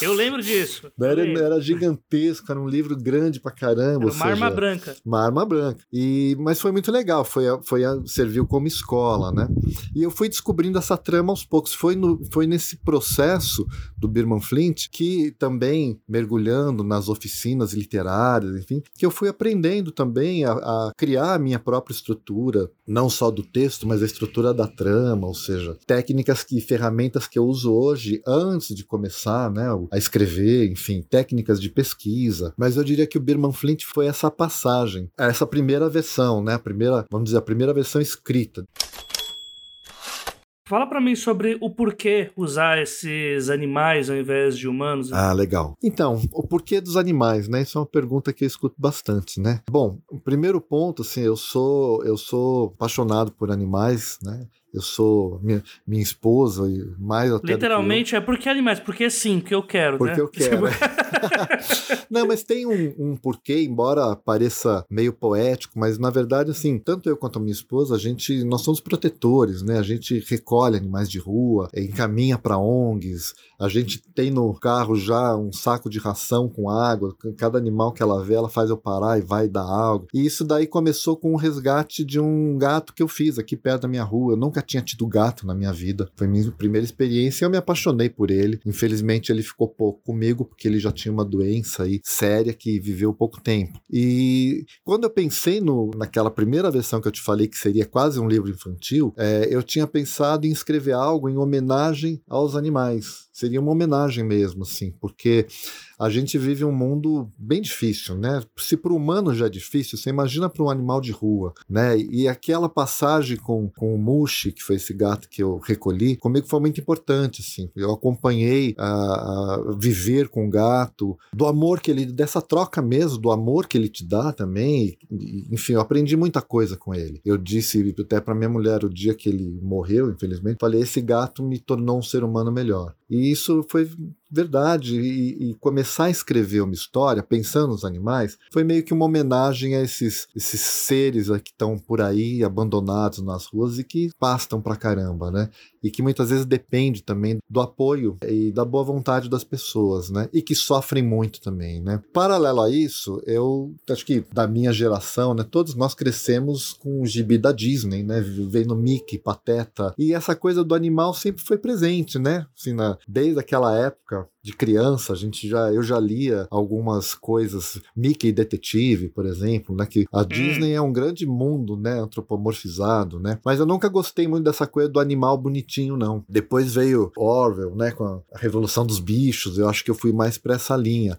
Eu lembro disso. Era, lembro. era gigantesco, era um livro grande pra caramba. Era uma arma branca. Uma arma branca. E, mas foi muito legal, foi, foi serviu como escola, né? E eu fui descobrindo essa trama aos poucos. Foi, no, foi nesse processo do Birman Flint que também também mergulhando nas oficinas literárias, enfim, que eu fui aprendendo também a, a, criar a minha própria estrutura, não só do texto, mas a estrutura da trama, ou seja, técnicas e ferramentas que eu uso hoje antes de começar né, a escrever, enfim, técnicas de pesquisa. Mas eu diria que o Birman Flint foi essa passagem, essa primeira versão, né, a primeira, vamos dizer, a primeira versão escrita. Fala para mim sobre o porquê usar esses animais ao invés de humanos. Ah, legal. Então, o porquê dos animais, né? Isso é uma pergunta que eu escuto bastante, né? Bom, o primeiro ponto, assim, eu sou eu sou apaixonado por animais, né? Eu sou minha, minha esposa e mais até Literalmente é porque animais, porque sim, porque eu quero, porque né? eu quero. É. Não, mas tem um, um, porquê, embora pareça meio poético, mas na verdade, assim, tanto eu quanto a minha esposa, a gente, nós somos protetores, né? A gente recolhe animais de rua, encaminha para ONGs, a gente tem no carro já um saco de ração com água, cada animal que ela vê, ela faz eu parar e vai dar água. E isso daí começou com o resgate de um gato que eu fiz aqui perto da minha rua. Eu nunca tinha tido gato na minha vida. Foi minha primeira experiência e eu me apaixonei por ele. Infelizmente, ele ficou pouco comigo, porque ele já tinha uma doença aí séria que viveu pouco tempo. E quando eu pensei no, naquela primeira versão que eu te falei, que seria quase um livro infantil, é, eu tinha pensado em escrever algo em homenagem aos animais. Seria uma homenagem mesmo, assim, porque a gente vive um mundo bem difícil, né? Se para o humano já é difícil, você imagina para um animal de rua, né? E aquela passagem com, com o Mushi, que foi esse gato que eu recolhi, comigo foi muito importante, assim. Eu acompanhei a, a viver com o gato, do amor que ele, dessa troca mesmo, do amor que ele te dá também. E, enfim, eu aprendi muita coisa com ele. Eu disse até para minha mulher o dia que ele morreu, infelizmente, falei: esse gato me tornou um ser humano melhor. E isso foi verdade. E, e, começar a escrever uma história pensando nos animais foi meio que uma homenagem a esses, esses seres que estão por aí abandonados nas ruas e que pastam pra caramba, né? E que muitas vezes depende também do apoio e da boa vontade das pessoas, né? E que sofrem muito também, né? Paralelo a isso, eu acho que da minha geração, né? Todos nós crescemos com o gibi da Disney, né? Vendo Mickey, Pateta. E essa coisa do animal sempre foi presente, né? Assim, na, desde aquela época, de criança, a gente já eu já lia algumas coisas, Mickey Detetive, por exemplo, né, que a hum. Disney é um grande mundo, né, antropomorfizado, né? Mas eu nunca gostei muito dessa coisa do animal bonitinho não. Depois veio Orwell, né, com a Revolução dos Bichos, eu acho que eu fui mais para essa linha.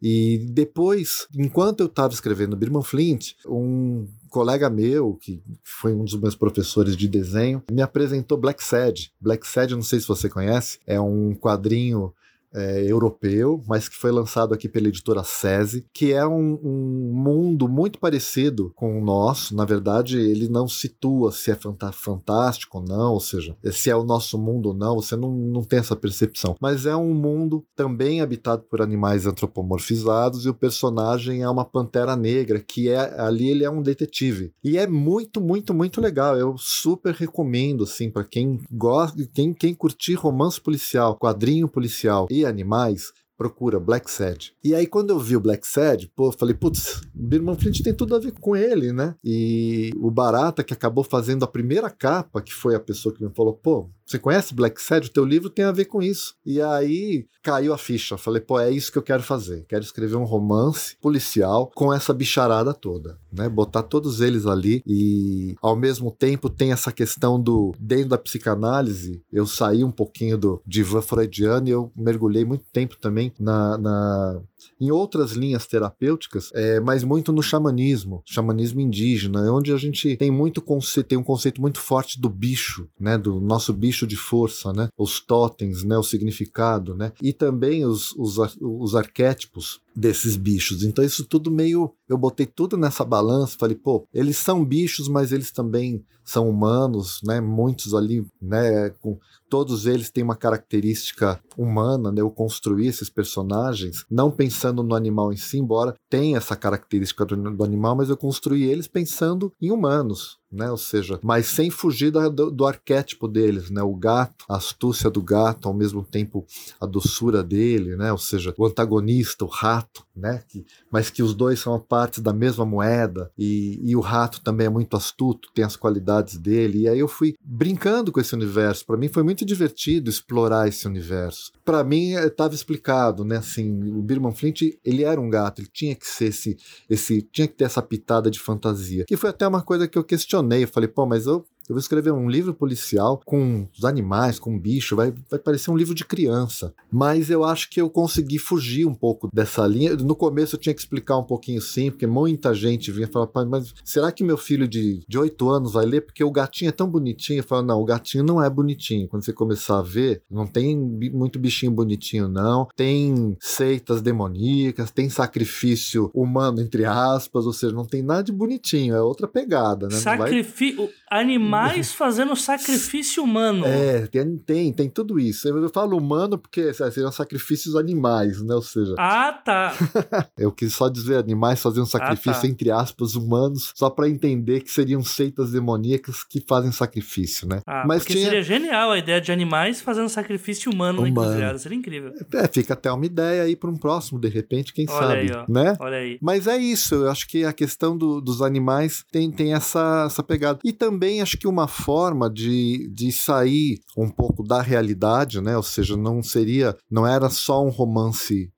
E depois, enquanto eu estava escrevendo Birman Flint, um colega meu, que foi um dos meus professores de desenho, me apresentou Black Sad. Black Sad, não sei se você conhece, é um quadrinho é, europeu, mas que foi lançado aqui pela editora SESI, que é um, um, mundo muito parecido com o nosso. Na verdade, ele não situa se é fantástico ou não, ou seja, se é o nosso mundo ou não, você não, não tem essa percepção. Mas é um mundo também habitado por animais antropomorfizados e o personagem é uma pantera negra, que é ali ele é um detetive. E é muito, muito, muito legal. Eu super recomendo, assim, para quem gosta, quem, quem curtir romance policial, quadrinho policial e animais, procura Black Sad. E aí, quando eu vi o Black Sad, pô, falei, putz, Birman Flint tem tudo a ver com ele, né? E o Barata, que acabou fazendo a primeira capa, que foi a pessoa que me falou, pô, você conhece Black Sad? O teu livro tem a ver com isso. E aí caiu a ficha. Falei, pô, é isso que eu quero fazer. Quero escrever um romance policial com essa bicharada toda, né? Botar todos eles ali e ao mesmo tempo tem essa questão do dentro da psicanálise. Eu saí um pouquinho do divã freudiano e eu mergulhei muito tempo também na, na em outras linhas terapêuticas, é, mas muito no xamanismo, xamanismo indígena, onde a gente tem muito conceito, tem um conceito muito forte do bicho, né, do nosso bicho de força, né, os totens, né, o significado, né, e também os, os, os arquétipos desses bichos. Então isso tudo meio, eu botei tudo nessa balança, falei, pô, eles são bichos, mas eles também são humanos, né? Muitos ali, né, com todos eles têm uma característica humana, né? Eu construí esses personagens não pensando no animal em si, embora tenha essa característica do, do animal, mas eu construí eles pensando em humanos, né? Ou seja, mas sem fugir da, do, do, arquétipo deles, né? O gato, a astúcia do gato, ao mesmo tempo a doçura dele, né? Ou seja, o antagonista, o rato, né? Que, mas que os dois são partes da mesma moeda e, e o rato também é muito astuto, tem as qualidades dele. E aí eu fui brincando com esse universo. Para mim foi muito divertido explorar esse universo. Para mim estava explicado, né? Assim, o Birman Flint ele era um gato, ele tinha que ser esse, esse, tinha que ter essa pitada de fantasia. Que foi até uma coisa que eu questionei questionei, eu falei, pô, mas eu eu vou escrever um livro policial com os animais, com bicho, vai, vai parecer um livro de criança. Mas eu acho que eu consegui fugir um pouco dessa linha. No começo eu tinha que explicar um pouquinho sim, porque muita gente vinha falar, mas será que meu filho de, de 8 anos vai ler? Porque o gatinho é tão bonitinho. Eu falo, não, o gatinho não é bonitinho. Quando você começar a ver, não tem muito bichinho bonitinho, não. Tem seitas demoníacas, tem sacrifício humano, entre aspas, ou seja, não tem nada de bonitinho, é outra pegada, né? Sacrifício. Vai... Animal animais fazendo sacrifício humano. É, tem, tem, tem tudo isso. Eu falo humano porque seriam sacrifícios animais, né? Ou seja. Ah, tá. eu quis só dizer animais fazendo sacrifício, ah, tá. entre aspas, humanos, só para entender que seriam seitas demoníacas que fazem sacrifício, né? Ah, Mas porque tinha... seria genial a ideia de animais fazendo sacrifício humano, humano. na Seria incrível. É, fica até uma ideia aí para um próximo, de repente, quem Olha sabe, aí, ó. né? Olha aí. Mas é isso, eu acho que a questão do, dos animais tem, tem essa, essa pegada. E também acho que uma forma de, de sair um pouco da realidade, né? Ou seja, não seria, não era só um romance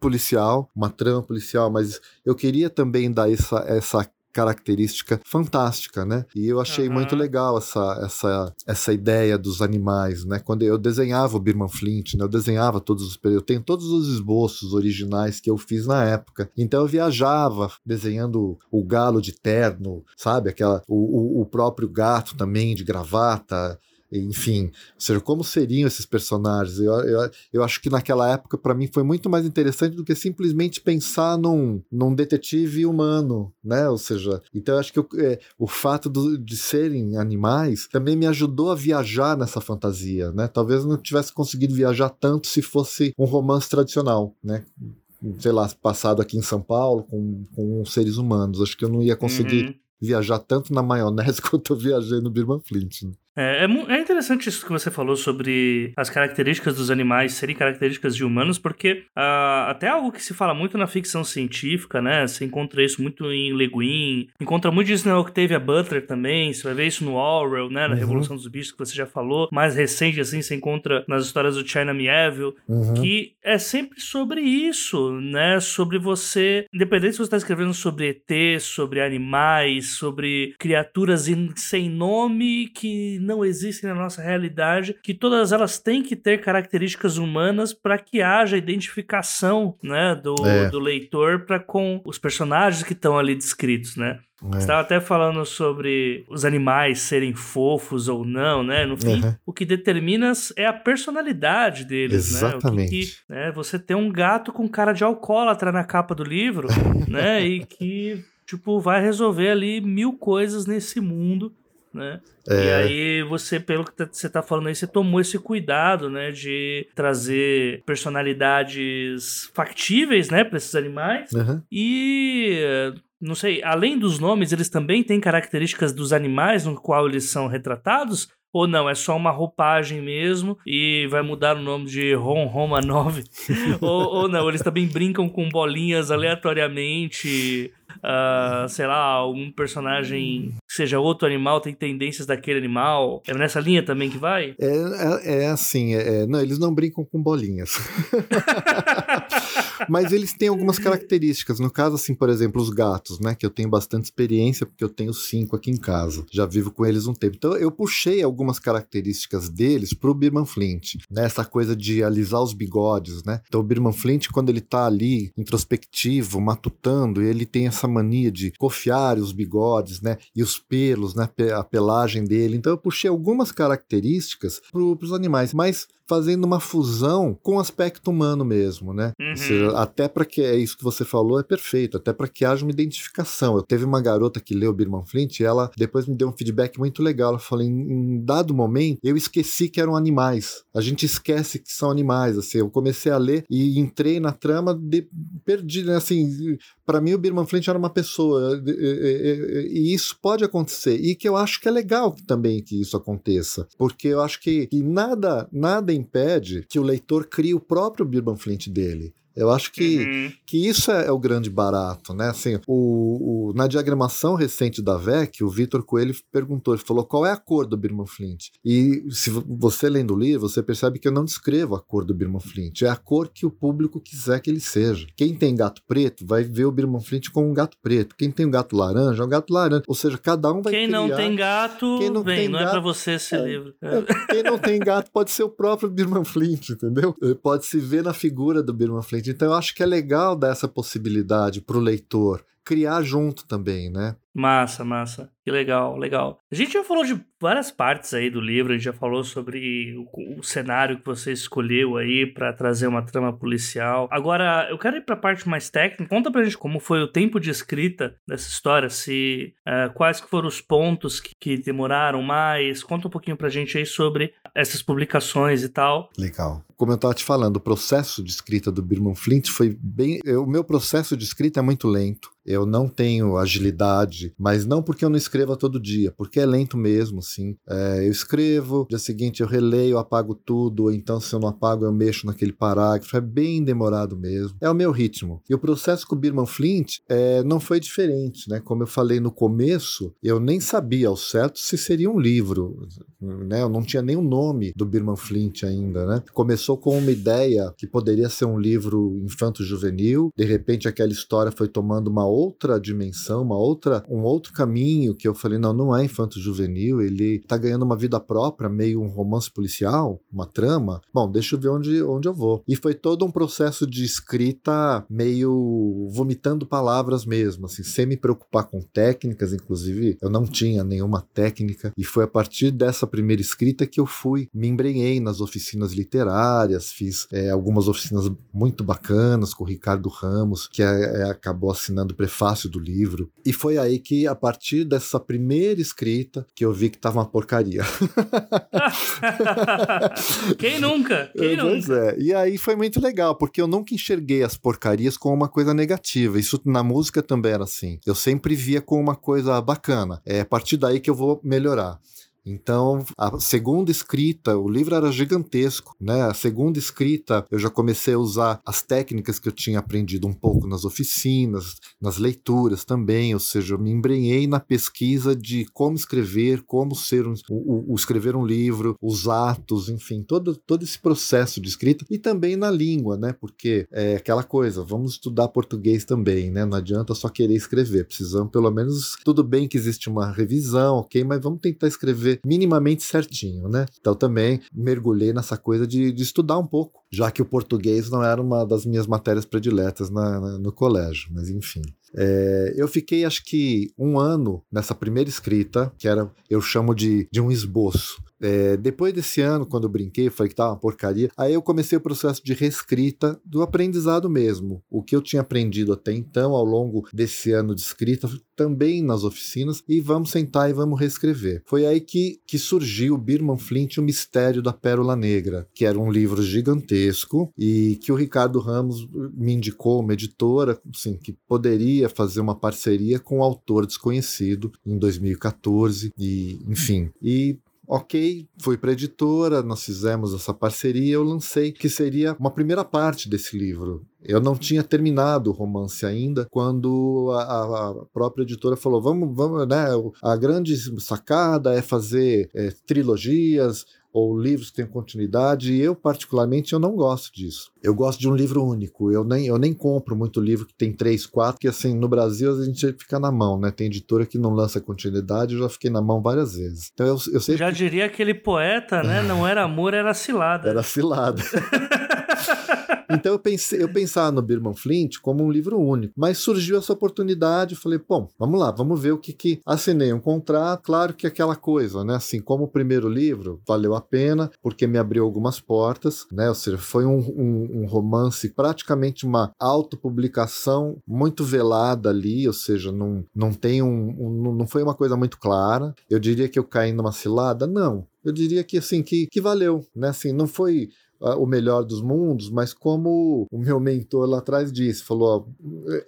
policial, uma trama policial, mas eu queria também dar essa, essa característica fantástica, né? E eu achei uhum. muito legal essa, essa, essa ideia dos animais, né? Quando eu desenhava o Birman Flint, né? Eu desenhava todos os eu tenho todos os esboços originais que eu fiz na época. Então eu viajava desenhando o galo de terno, sabe? Aquela o, o, o próprio gato também de gravata, enfim, ou seja, como seriam esses personagens? Eu, eu, eu acho que naquela época, para mim, foi muito mais interessante do que simplesmente pensar num, num detetive humano, né? Ou seja, então eu acho que eu, é, o fato do, de serem animais também me ajudou a viajar nessa fantasia, né? Talvez eu não tivesse conseguido viajar tanto se fosse um romance tradicional, né? sei lá, passado aqui em São Paulo com, com seres humanos. Acho que eu não ia conseguir uhum. viajar tanto na maionese quanto eu viajei no Birman Flint. Né? É, é, é, interessante isso que você falou sobre as características dos animais serem características de humanos, porque uh, até algo que se fala muito na ficção científica, né? Você encontra isso muito em Le Guin, encontra muito isso na Octavia Butler também, você vai ver isso no Orwell, né? Na uhum. Revolução dos Bichos, que você já falou. Mais recente, assim, você encontra nas histórias do China Mieville, uhum. que é sempre sobre isso, né? Sobre você, independente se você está escrevendo sobre ET, sobre animais, sobre criaturas sem nome que não existem na nossa realidade, que todas elas têm que ter características humanas para que haja identificação, né, do, é. do leitor para com os personagens que estão ali descritos, né? É. Você estava até falando sobre os animais serem fofos ou não, né? No fim, uhum. o que determina é a personalidade deles, Exatamente. né? O que, que, né? Você tem um gato com cara de alcoólatra na capa do livro, né? E que, tipo, vai resolver ali mil coisas nesse mundo, né? É. E aí você, pelo que você tá falando aí, você tomou esse cuidado, né, de trazer personalidades factíveis, né, para esses animais. Uhum. E não sei, além dos nomes, eles também têm características dos animais no qual eles são retratados? Ou não, é só uma roupagem mesmo e vai mudar o nome de Ron Roma 9? ou, ou não, eles também brincam com bolinhas aleatoriamente uh, sei lá, algum personagem que seja outro animal tem tendências daquele animal. É nessa linha também que vai? É, é, é assim, é, é não, eles não brincam com bolinhas. Mas eles têm algumas características. No caso, assim, por exemplo, os gatos, né? Que eu tenho bastante experiência, porque eu tenho cinco aqui em casa. Já vivo com eles um tempo. Então eu puxei algumas características deles pro Birman Flint, né? Essa coisa de alisar os bigodes, né? Então o Birman Flint, quando ele tá ali, introspectivo, matutando, ele tem essa mania de cofiar os bigodes, né? E os pelos, né? A pelagem dele. Então eu puxei algumas características para os animais, mas fazendo uma fusão com o aspecto humano mesmo, né? Uhum. Seja, até para que é isso que você falou é perfeito, até para que haja uma identificação. Eu teve uma garota que leu Birman Flint e ela depois me deu um feedback muito legal. Ela falou: em, em dado momento eu esqueci que eram animais. A gente esquece que são animais. Assim, eu comecei a ler e entrei na trama, de, perdi, né, assim. Para mim, o Birman Flint era uma pessoa, e, e, e, isso pode acontecer. E que eu acho que é legal também que isso aconteça, porque eu acho que, que nada, nada impede que o leitor crie o próprio Birman Flint dele. Eu acho que, uhum. que isso é, é, o grande barato, né? Assim, o, o na diagramação recente da VEC, o Vitor Coelho perguntou, ele falou qual é a cor do Birman Flint. E se você lendo o livro, você percebe que eu não descrevo a cor do Birman Flint, é a cor que o público quiser que ele seja. Quem tem gato preto vai ver o Birman Flint como um gato preto. Quem tem um gato laranja é um gato laranja. Ou seja, cada um vai Quem criar... não tem gato, quem não vem, tem não gato, é para você esse é, livro. É. Quem não tem gato pode ser o próprio Birman Flint, entendeu? Pode se ver na figura do Birman Flint. Então eu acho que é legal dar essa possibilidade para o leitor criar junto também, né? Massa, massa. Que legal, legal. A gente já falou de várias partes aí do livro, a gente já falou sobre o, o cenário que você escolheu aí para trazer uma trama policial. Agora, eu quero ir para a parte mais técnica. Conta pra gente como foi o tempo de escrita dessa história, se uh, quais foram os pontos que, que, demoraram mais. Conta um pouquinho pra gente aí sobre essas publicações e tal. Legal. Como eu estava te falando, o processo de escrita do Birman Flint foi bem. O meu processo de escrita é muito lento. Eu não tenho agilidade, mas não porque eu não escreva todo dia, porque é lento mesmo, assim. É, eu escrevo, dia seguinte eu releio, apago tudo, então se eu não apago eu mexo naquele parágrafo. É bem demorado mesmo. É o meu ritmo. E o processo com o Birman Flint é, não foi diferente, né? Como eu falei no começo, eu nem sabia ao certo se seria um livro, né? Eu não tinha nem o nome do Birman Flint ainda, né? Começou com uma ideia que poderia ser um livro infanto-juvenil, de repente aquela história foi tomando uma outra dimensão, uma outra, um outro caminho que eu falei, não, não é infanto juvenil, ele tá ganhando uma vida própria, meio um romance policial, uma trama. Bom, deixa eu ver onde, onde eu vou. E foi todo um processo de escrita meio vomitando palavras mesmo, assim, sem me preocupar com técnicas, inclusive eu não tinha nenhuma técnica, e foi a partir dessa primeira escrita que eu fui, me embrenhei nas oficinas literárias, fiz é, algumas oficinas muito bacanas com o Ricardo Ramos, que é, é, acabou assinando prefácio do livro. E foi aí que, a partir dessa primeira escrita, que eu vi que tava uma porcaria. Quem nunca? Quem pois nunca? é. E aí foi muito legal, porque eu nunca enxerguei as porcarias como uma coisa negativa. Isso na música também era assim. Eu sempre via como uma coisa bacana. É a partir daí que eu vou melhorar. Então, a segunda escrita, o livro era gigantesco, né? A segunda escrita, eu já comecei a usar as técnicas que eu tinha aprendido um pouco nas oficinas, nas leituras também, ou seja, eu me embrenhei na pesquisa de como escrever, como ser um, o, o, escrever um livro, os atos, enfim, todo, todo esse processo de escrita e também na língua, né? Porque é aquela coisa, vamos estudar português também, né? Não adianta só querer escrever, precisamos pelo menos, tudo bem que existe uma revisão, ok, mas vamos tentar escrever fazer minimamente certinho, né? Então também mergulhei nessa coisa de, de estudar um pouco, já que o português não era uma das minhas matérias prediletas na, na, no colégio, mas enfim. É, eu fiquei acho que um ano nessa primeira escrita, que era, eu chamo de, de um esboço. É, depois desse ano, quando eu brinquei, falei que tava uma porcaria, aí eu comecei o processo de reescrita do aprendizado mesmo. O que eu tinha aprendido até então, ao longo desse ano de escrita, também nas oficinas, e vamos sentar e vamos reescrever. Foi aí que, que surgiu Birman Flint, O Mistério da Pérola Negra, que era um livro gigantesco e que o Ricardo Ramos me indicou, uma editora, assim, que poderia fazer uma parceria com um autor desconhecido em 2014, e enfim. E Ok, fui para a editora, nós fizemos essa parceria, eu lancei que seria uma primeira parte desse livro. Eu não tinha terminado o romance ainda quando a, a própria editora falou: vamos, vamos, né? A grande sacada é fazer é, trilogias, ou livros que têm continuidade, e eu particularmente eu não gosto disso. Eu gosto de um livro único. Eu nem, eu nem compro muito livro que tem três, quatro, que assim, no Brasil a gente fica na mão, né? Tem editora que não lança continuidade, eu já fiquei na mão várias vezes. Então eu, eu sei Já que... diria aquele poeta, né? Não era amor, era cilada. Era cilada. Então eu pensei, eu pensava no Birman Flint como um livro único, mas surgiu essa oportunidade, falei, bom, vamos lá, vamos ver o que que assinei um contrato, claro que aquela coisa, né, assim como o primeiro livro valeu a pena porque me abriu algumas portas, né, ou seja, foi um, um, um romance praticamente uma autopublicação muito velada ali, ou seja, não, não tem um, um não foi uma coisa muito clara. Eu diria que eu caí numa cilada, não, eu diria que assim que, que valeu, né? Assim, não foi o melhor dos mundos, mas como o meu mentor lá atrás disse, falou,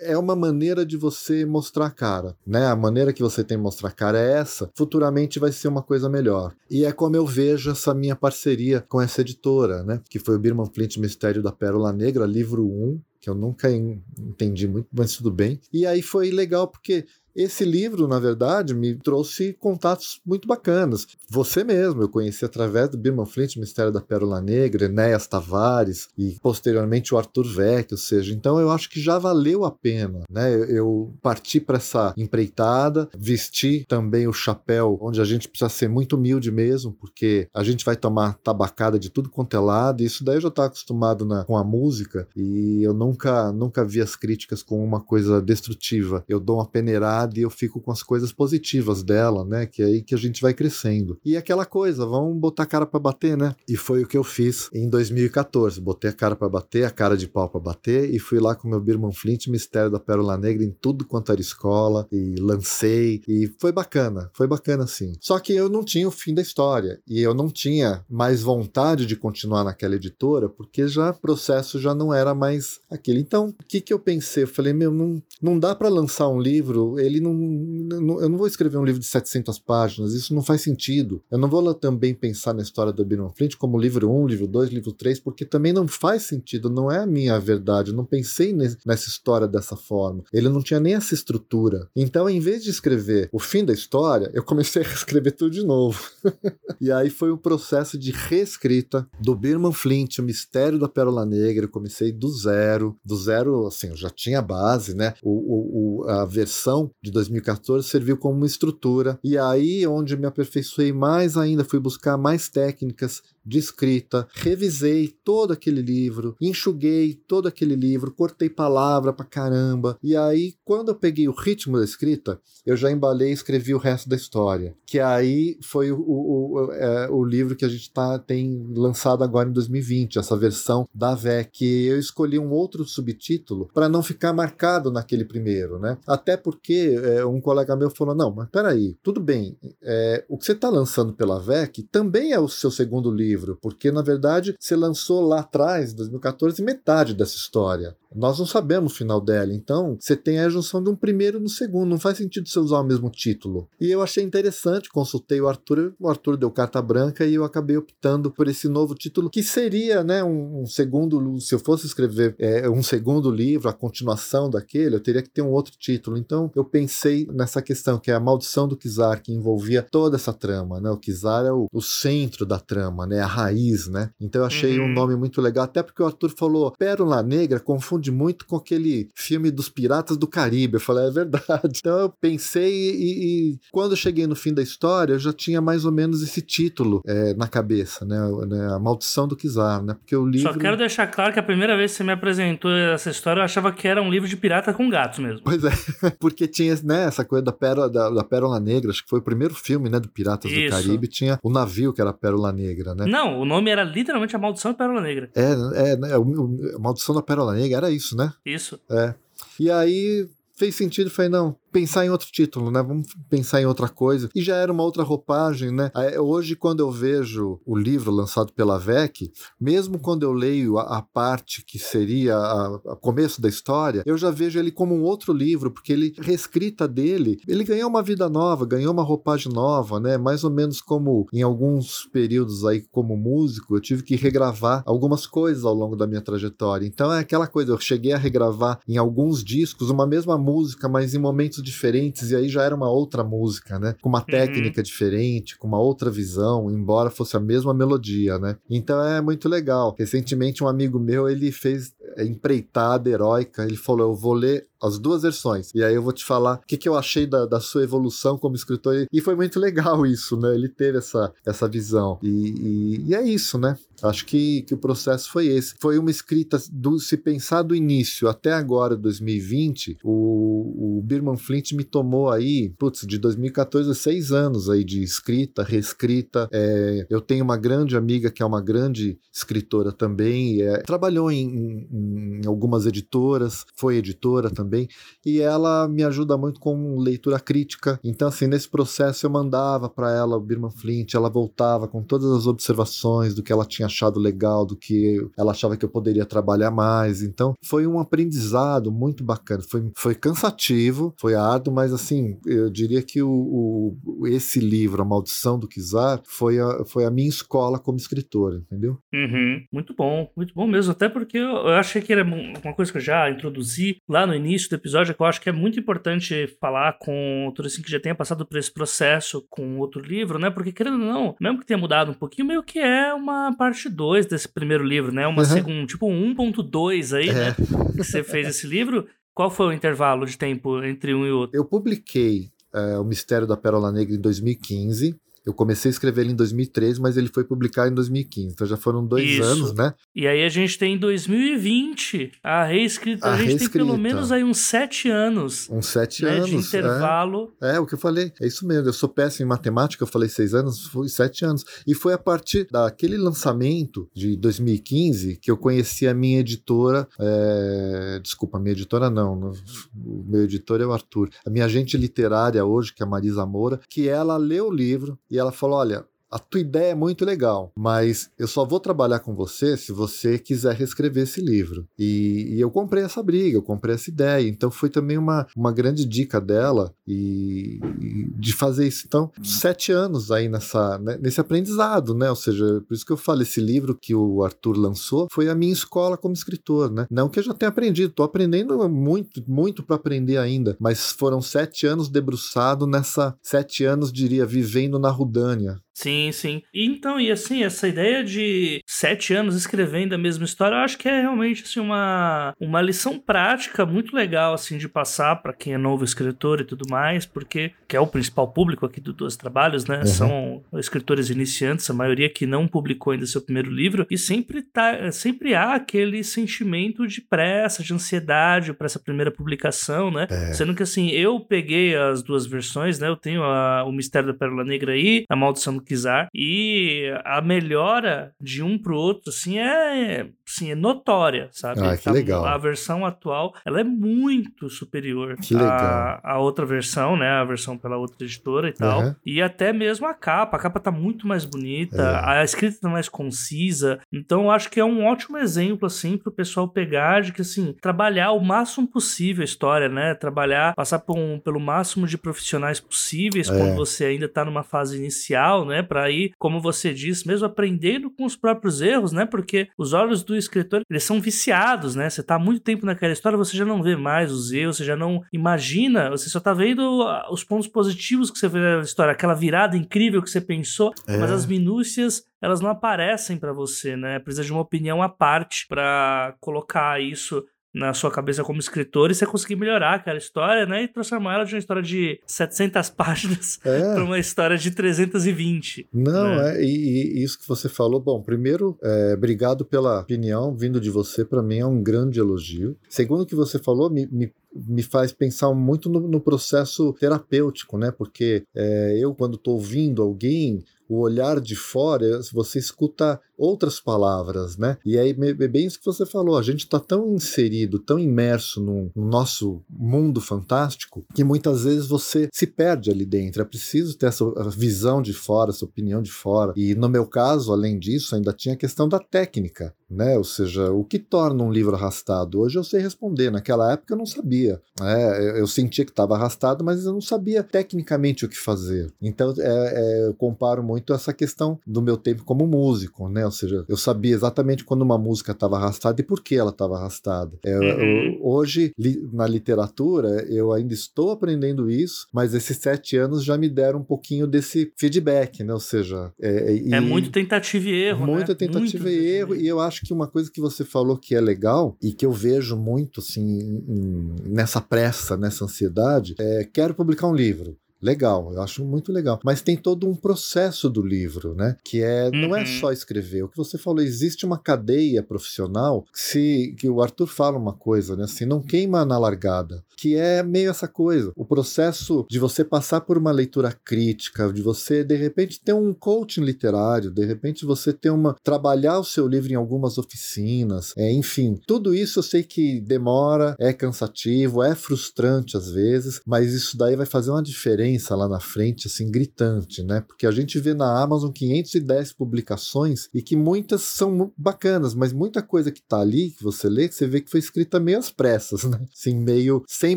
é uma maneira de você mostrar cara, né? A maneira que você tem de mostrar cara é essa, futuramente vai ser uma coisa melhor. E é como eu vejo essa minha parceria com essa editora, né? Que foi o Birman Flint Mistério da Pérola Negra, livro 1, que eu nunca entendi muito, mas tudo bem. E aí foi legal porque esse livro, na verdade, me trouxe contatos muito bacanas. Você mesmo, eu conheci através do Birman Flint, Mistério da Pérola Negra, Enéas Tavares e posteriormente o Arthur Vec, ou seja, então eu acho que já valeu a pena, né? Eu parti para essa empreitada, vesti também o chapéu, onde a gente precisa ser muito humilde mesmo, porque a gente vai tomar tabacada de tudo quanto é lado, e isso daí eu já estava acostumado na, com a música, e eu nunca, nunca vi as críticas com uma coisa destrutiva. Eu dou uma peneirada e eu fico com as coisas positivas dela, né? Que é aí que a gente vai crescendo. E aquela coisa, vamos botar a cara para bater, né? E foi o que eu fiz em 2014. Botei a cara para bater, a cara de pau para bater e fui lá com meu Birman Flint, Mistério da Pérola Negra em tudo quanto era escola e lancei e foi bacana, foi bacana sim. Só que eu não tinha o fim da história e eu não tinha mais vontade de continuar naquela editora porque já o processo já não era mais aquele. Então, o que que eu pensei? Eu falei, meu, não, não dá para lançar um livro, ele ele não, não, Eu não vou escrever um livro de 700 páginas, isso não faz sentido. Eu não vou também pensar na história do Birman Flint como livro 1, livro 2, livro 3, porque também não faz sentido, não é a minha verdade. Eu não pensei nessa história dessa forma. Ele não tinha nem essa estrutura. Então, em vez de escrever o fim da história, eu comecei a escrever tudo de novo. e aí foi um processo de reescrita do Birman Flint, o Mistério da Pérola Negra. Eu comecei do zero, do zero, assim, eu já tinha base, né? O, o, a versão de 2014 serviu como uma estrutura, e aí onde me aperfeiçoei mais ainda, fui buscar mais técnicas de escrita, revisei todo aquele livro, enxuguei todo aquele livro, cortei palavra pra caramba. E aí, quando eu peguei o ritmo da escrita, eu já embalei e escrevi o resto da história. Que aí foi o, o, o, é, o livro que a gente tá, tem lançado agora em 2020, essa versão da VEC, eu escolhi um outro subtítulo para não ficar marcado naquele primeiro, né? Até porque é, um colega meu falou: não, mas peraí, tudo bem, é, o que você está lançando pela VEC também é o seu segundo livro livro, porque na verdade você lançou lá atrás, em 2014, metade dessa história. Nós não sabemos o final dela, então você tem a junção de um primeiro no segundo, não faz sentido você usar o mesmo título. E eu achei interessante, consultei o Arthur, o Arthur deu carta branca e eu acabei optando por esse novo título, que seria né, um, um segundo, se eu fosse escrever é, um segundo livro, a continuação daquele, eu teria que ter um outro título. Então eu pensei nessa questão, que é a maldição do Kizar, que envolvia toda essa trama, né? O Kizar é o, o centro da trama, né? A raiz, né? Então eu achei uhum. um nome muito legal, até porque o Arthur falou Pérola Negra confunde muito com aquele filme dos Piratas do Caribe. Eu falei, é verdade. Então eu pensei e, e quando eu cheguei no fim da história, eu já tinha mais ou menos esse título é, na cabeça, né? né? A maldição do Kizar, né? Porque o livro... Só quero deixar claro que a primeira vez que você me apresentou essa história, eu achava que era um livro de pirata com gatos mesmo. Pois é, porque tinha né, essa coisa da pérola, da, da pérola Negra, acho que foi o primeiro filme né, do Piratas Isso. do Caribe, tinha o navio que era a Pérola Negra, né? Não, o nome era literalmente A Maldição da Pérola Negra. É, é, né, a Maldição da Pérola Negra era isso, né? Isso. É. E aí fez sentido, falei, não, pensar em outro título, né? Vamos pensar em outra coisa. E já era uma outra roupagem, né? Hoje, quando eu vejo o livro lançado pela VEC, mesmo quando eu leio a, a parte que seria o começo da história, eu já vejo ele como um outro livro, porque ele, reescrita dele, ele ganhou uma vida nova, ganhou uma roupagem nova, né? Mais ou menos como em alguns períodos aí como músico, eu tive que regravar algumas coisas ao longo da minha trajetória. Então é aquela coisa, eu cheguei a regravar em alguns discos uma mesma música, mas em momentos diferentes, e aí já era uma outra música, né? Com uma uhum. técnica uhum. diferente, com uma outra visão, embora fosse a mesma melodia, né? Então é muito legal. Recentemente, um amigo meu, ele fez empreitada heróica, ele falou: Eu vou ler as duas versões. E aí eu vou te falar o que, que eu achei da, da sua evolução como escritor. E foi muito legal isso, né? Ele teve essa, essa visão. E, e, e é isso, né? Acho que, que o processo foi esse. Foi uma escrita, do, se pensar do início até agora, 2020, o, o Birman Flint me tomou aí, putz, de 2014, seis anos aí de escrita, reescrita. É, eu tenho uma grande amiga que é uma grande escritora também, é, trabalhou em, em, em algumas editoras, foi editora também e ela me ajuda muito com leitura crítica. Então, assim, nesse processo eu mandava para ela o Birman Flint, ela voltava com todas as observações do que ela tinha achado legal, do que ela achava que eu poderia trabalhar mais. Então, foi um aprendizado muito bacana. Foi, foi cansativo, foi mas assim, eu diria que o, o esse livro, A Maldição do Kizar, foi a, foi a minha escola como escritor, entendeu? Uhum. Muito bom, muito bom mesmo. Até porque eu, eu achei que era uma coisa que eu já introduzi lá no início do episódio, que eu acho que é muito importante falar com outro assim que já tenha passado por esse processo com outro livro, né? Porque querendo ou não, mesmo que tenha mudado um pouquinho, meio que é uma parte 2 desse primeiro livro, né? Uma uhum. segunda, tipo 1.2 aí, né? é. né? Que você fez esse livro. Qual foi o intervalo de tempo entre um e outro? Eu publiquei é, O Mistério da Pérola Negra em 2015. Eu comecei a escrever ele em 2013, mas ele foi publicado em 2015. Então já foram dois Isso. anos, né? E aí a gente tem 2020 a reescrita. A, a gente reescrita. tem pelo menos aí uns sete anos. Uns sete né, anos. De intervalo. É. é. o que eu falei. É isso mesmo. Eu sou péssimo em matemática, eu falei seis anos, foi sete anos. E foi a partir daquele lançamento de 2015 que eu conheci a minha editora. É... Desculpa, a minha editora não. O meu editor é o Arthur. A minha agente literária hoje, que é a Marisa Moura, que ela leu o livro e ela falou: olha, a tua ideia é muito legal, mas eu só vou trabalhar com você se você quiser reescrever esse livro. E, e, eu comprei essa briga, eu comprei essa ideia. Então foi também uma, uma grande dica dela e, e de fazer isso. Então, sete anos aí nessa, né, nesse aprendizado, né? Ou seja, por isso que eu falo, esse livro que o Arthur lançou foi a minha escola como escritor, né? Não que eu já tenha aprendido, tô aprendendo muito, muito para aprender ainda, mas foram sete anos debruçado nessa, sete anos, diria, vivendo na Rudânia, Sim, sim. Então, e assim, essa ideia de sete anos escrevendo a mesma história, eu acho que é realmente assim, uma, uma lição prática muito legal assim de passar para quem é novo escritor e tudo mais, porque que é o principal público aqui dos dois trabalhos, né? Uhum. São escritores iniciantes, a maioria que não publicou ainda seu primeiro livro, e sempre, tá, sempre há aquele sentimento de pressa, de ansiedade para essa primeira publicação, né? É. Sendo que assim, eu peguei as duas versões, né? Eu tenho a, o Mistério da Pérola Negra aí, a Maldição do Kizar. E a melhora de um pro outro, assim, é, assim, é notória, sabe? Ah, que legal. A versão atual, ela é muito superior legal. à, outra versão, né? A versão pela outra editora e tal. Uhum. E até mesmo a capa. A capa tá muito mais bonita, é. a escrita tá mais concisa. Então, eu acho que é um ótimo exemplo, assim, pro pessoal pegar de que, assim, trabalhar o máximo possível a história, né? Trabalhar, passar por um, pelo máximo de profissionais possíveis é. quando você ainda tá numa fase inicial, né? Para ir, como você disse, mesmo aprendendo com os próprios erros, né? Porque os olhos do escritor, eles são viciados, né? Você tá há muito tempo naquela história, você já não vê mais os erros, você já não imagina, você só tá vendo os pontos positivos que você vê na história, aquela virada incrível que você pensou, é. mas as minúcias elas não aparecem para você, né? Precisa de uma opinião à parte para colocar isso na sua cabeça como escritor e você conseguir melhorar aquela história, né? E transformar ela de uma história de 700 páginas é. para uma história de 320. Não, né? é, e, e, isso que você falou, bom, primeiro, é, obrigado pela opinião vindo de você, para mim é um grande elogio. Segundo o que você falou, me, me me faz pensar muito no, no processo terapêutico, né? Porque é, eu, quando estou ouvindo alguém, o olhar de fora, você escuta outras palavras, né? E aí, é bem isso que você falou, a gente está tão inserido, tão imerso no, no, nosso mundo fantástico, que muitas vezes você se perde ali dentro. É preciso ter essa visão de fora, essa opinião de fora. E no meu caso, além disso, ainda tinha a questão da técnica, né? Ou seja, o que torna um livro arrastado? Hoje eu sei responder, naquela época eu não sabia. Né? Eu sentia que estava arrastado, mas eu não sabia tecnicamente o que fazer. Então, é, é, eu comparo muito essa questão do meu tempo como músico, né? Ou seja, eu sabia exatamente quando uma música estava arrastada e por que ela estava arrastada. É, uhum. eu, hoje, li, na literatura, eu ainda estou aprendendo isso, mas esses sete anos já me deram um pouquinho desse feedback, né? Ou seja, é, é e, é muito tentativa e erro, muita né? tentativa muito e erro. E eu acho que uma coisa que você falou que é legal e que eu vejo muito assim em, nessa pressa, nessa ansiedade, é quero publicar um livro legal, eu acho muito legal. Mas tem todo um processo do livro, né? Que é uhum. não é uhum. só escrever. O que você falou, existe uma cadeia profissional que, se, que o Arthur fala uma coisa, né? Assim, não queima na largada. Que é meio essa coisa. O processo de você passar por uma leitura crítica, de você, de repente, ter um coaching literário, de repente você ter uma. trabalhar o seu livro em algumas oficinas, é, enfim, tudo isso eu sei que demora, é cansativo, é frustrante às vezes, mas isso daí vai fazer uma diferença diferença lá na frente, assim, gritante, né? Porque a gente vê na Amazon 510 publicações e que muitas são bacanas, mas muita coisa que tá ali, que você lê, você vê que foi escrita meio às pressas, né? Assim, meio sem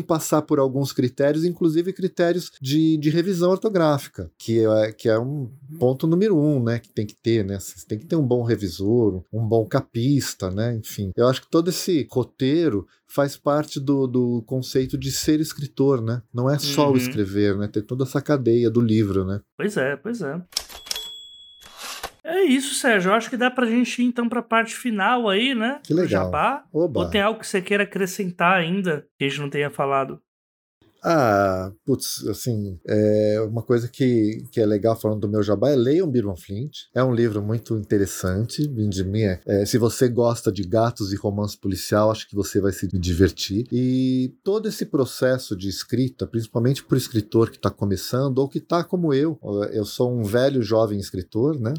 passar por alguns critérios, inclusive critérios de, de revisão ortográfica, que é, que é um ponto número um, né? Que tem que ter, né? Você tem que ter um bom revisor, um bom capista, né? Enfim, eu acho que todo esse roteiro faz parte do, do conceito de ser escritor, né? Não é só uhum. o escrever, né? Tem toda essa cadeia do livro, né? Pois é, pois é. É isso, Sérgio. Eu acho que dá pra gente ir então pra parte final aí, né? Que legal. Jabá. Oba. Ou tem algo que você queira acrescentar ainda que a gente não tenha falado? Ah, putz, assim, é uma coisa que, que é legal falando do meu jabá é leiam Birman Flint. É um livro muito interessante, mim. É, é, se você gosta de gatos e romance policial, acho que você vai se divertir. E todo esse processo de escrita, principalmente para o escritor que está começando ou que está como eu, eu sou um velho jovem escritor, né?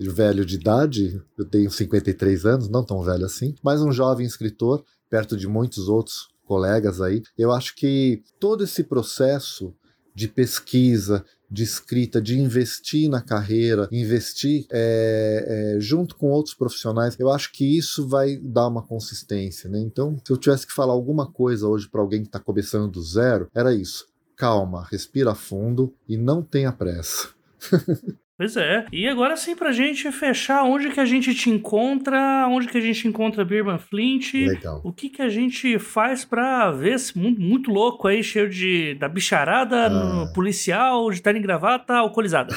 velho de idade, eu tenho 53 anos, não tão velho assim, mas um jovem escritor, perto de muitos outros colegas aí. Eu acho que todo esse processo de pesquisa, de escrita, de investir na carreira, investir é, é, junto com outros profissionais, eu acho que isso vai dar uma consistência. Né? Então, se eu tivesse que falar alguma coisa hoje para alguém que está começando do zero, era isso. Calma, respira fundo e não tenha pressa. Pois é. E agora sim, pra gente fechar, onde que a gente te encontra, onde que a gente encontra Birman Flint, Legal. o que que a gente faz pra ver esse mundo muito louco aí, cheio de da bicharada, ah. policial, de terno e gravata, alcoolizada.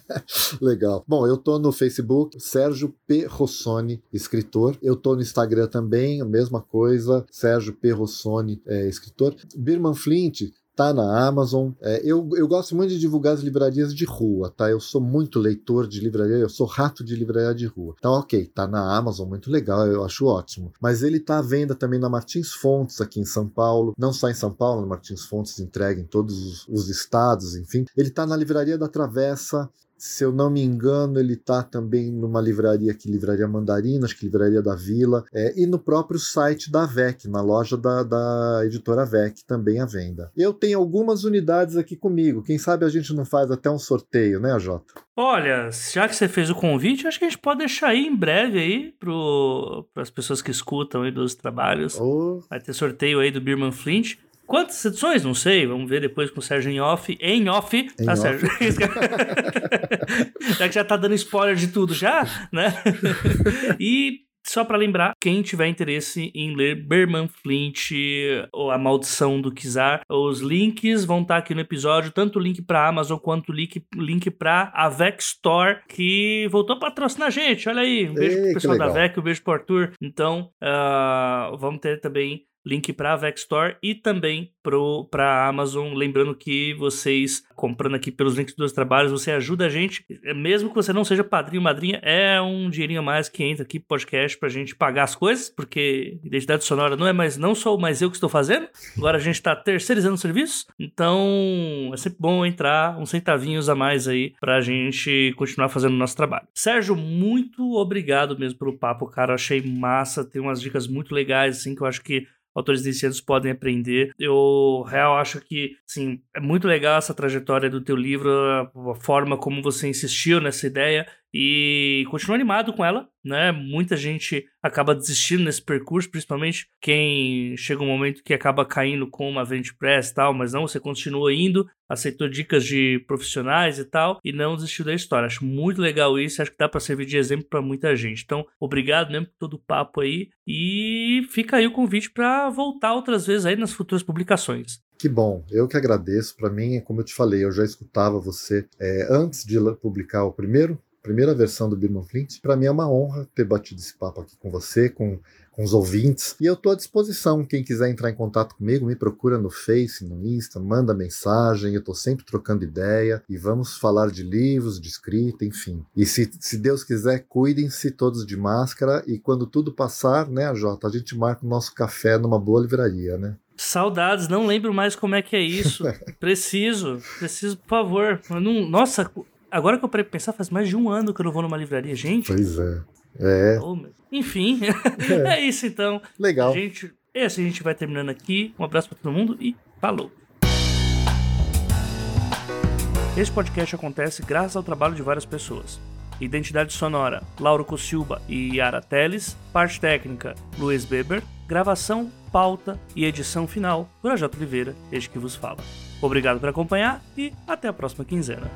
Legal. Bom, eu tô no Facebook, Sérgio P. Rossoni, escritor. Eu tô no Instagram também, a mesma coisa, Sérgio P. Rossoni, é, escritor. Birman Flint, tá na Amazon. É, eu, eu gosto muito de divulgar as livrarias de rua, tá? Eu sou muito leitor de livraria, eu sou rato de livraria de rua. Então, ok, tá na Amazon, muito legal, eu acho ótimo. Mas ele tá à venda também na Martins Fontes, aqui em São Paulo. Não só em São Paulo, Martins Fontes entrega em todos os, os estados, enfim. Ele tá na Livraria da Travessa, se eu não me engano, ele está também numa livraria aqui, Livraria Mandarina, acho que Livraria da Vila, é, e no próprio site da VEC, na loja da, da editora VEC, também à venda. Eu tenho algumas unidades aqui comigo, quem sabe a gente não faz até um sorteio, né, Jota? Olha, já que você fez o convite, acho que a gente pode deixar aí em breve aí para as pessoas que escutam aí dos trabalhos. Oh. Vai ter sorteio aí do Birman Flint. Quantas edições? Não sei. Vamos ver depois com o Sérgio em off. Em off, em tá, off. Sérgio? já que já tá dando spoiler de tudo já, né? e só para lembrar, quem tiver interesse em ler Berman Flint ou A Maldição do Kizar, os links vão estar tá aqui no episódio, tanto o link para Amazon quanto o link, link para a Vex Store, que voltou a patrocinar a gente. Olha aí, um beijo Ei, pro pessoal da Vec, um beijo pro Arthur. Então, uh, vamos ter também link para a Vex Store e também para a Amazon. Lembrando que vocês, comprando aqui pelos links dos trabalhos, você ajuda a gente. É, mesmo que você não seja padrinho madrinha, é um dinheirinho a mais que entra aqui podcast para a gente pagar as coisas, porque identidade sonora não é mais, não sou mais eu que estou fazendo. Agora a gente está terceirizando o serviço. Então é sempre bom entrar uns centavinhos a mais aí para a gente continuar fazendo o nosso trabalho. Sérgio, muito obrigado mesmo pelo papo, cara. Eu achei massa, tem umas dicas muito legais, assim, que eu acho que autores iniciantes podem aprender. Eu, real, acho que, assim, é muito legal essa trajetória do teu livro, a forma como você insistiu nessa ideia e continuo animado com ela, né? Muita gente acaba desistindo nesse percurso, principalmente quem chega um momento que acaba caindo com uma Press e tal, mas não, você continua indo, aceitou dicas de profissionais e tal, e não desistiu da história. Acho muito legal isso, acho que dá para servir de exemplo para muita gente. Então, obrigado mesmo por todo o papo aí, e fica aí o convite para voltar outras vezes aí nas futuras publicações. Que bom, eu que agradeço. Para mim, como eu te falei, eu já escutava você é, antes de publicar o primeiro primeira versão do Birman Flint. Para mim é uma honra ter batido esse papo aqui com você, com, com os ouvintes. E eu estou à disposição. Quem quiser entrar em contato comigo, me procura no Face, no Insta, manda mensagem. Eu estou sempre trocando ideia e vamos falar de livros, de escrita, enfim. E se, se Deus quiser, cuidem-se todos de máscara. E quando tudo passar, né, Jota, a gente marca o nosso café numa boa livraria, né? Saudades, não lembro mais como é que é isso. preciso, preciso, por favor. Não, nossa, Agora que eu parei pra pensar, faz mais de um ano que eu não vou numa livraria, gente. Pois é. É. Oh, enfim, é. é. isso então. Legal. A gente, esse a gente vai terminando aqui. Um abraço para todo mundo e falou. Este podcast acontece graças ao trabalho de várias pessoas. Identidade sonora, Lauro Cossilba e Yara Teles. Parte técnica, Luiz Beber. Gravação, pauta e edição final, Projota Oliveira, este que vos fala. Obrigado por acompanhar e até a próxima quinzena.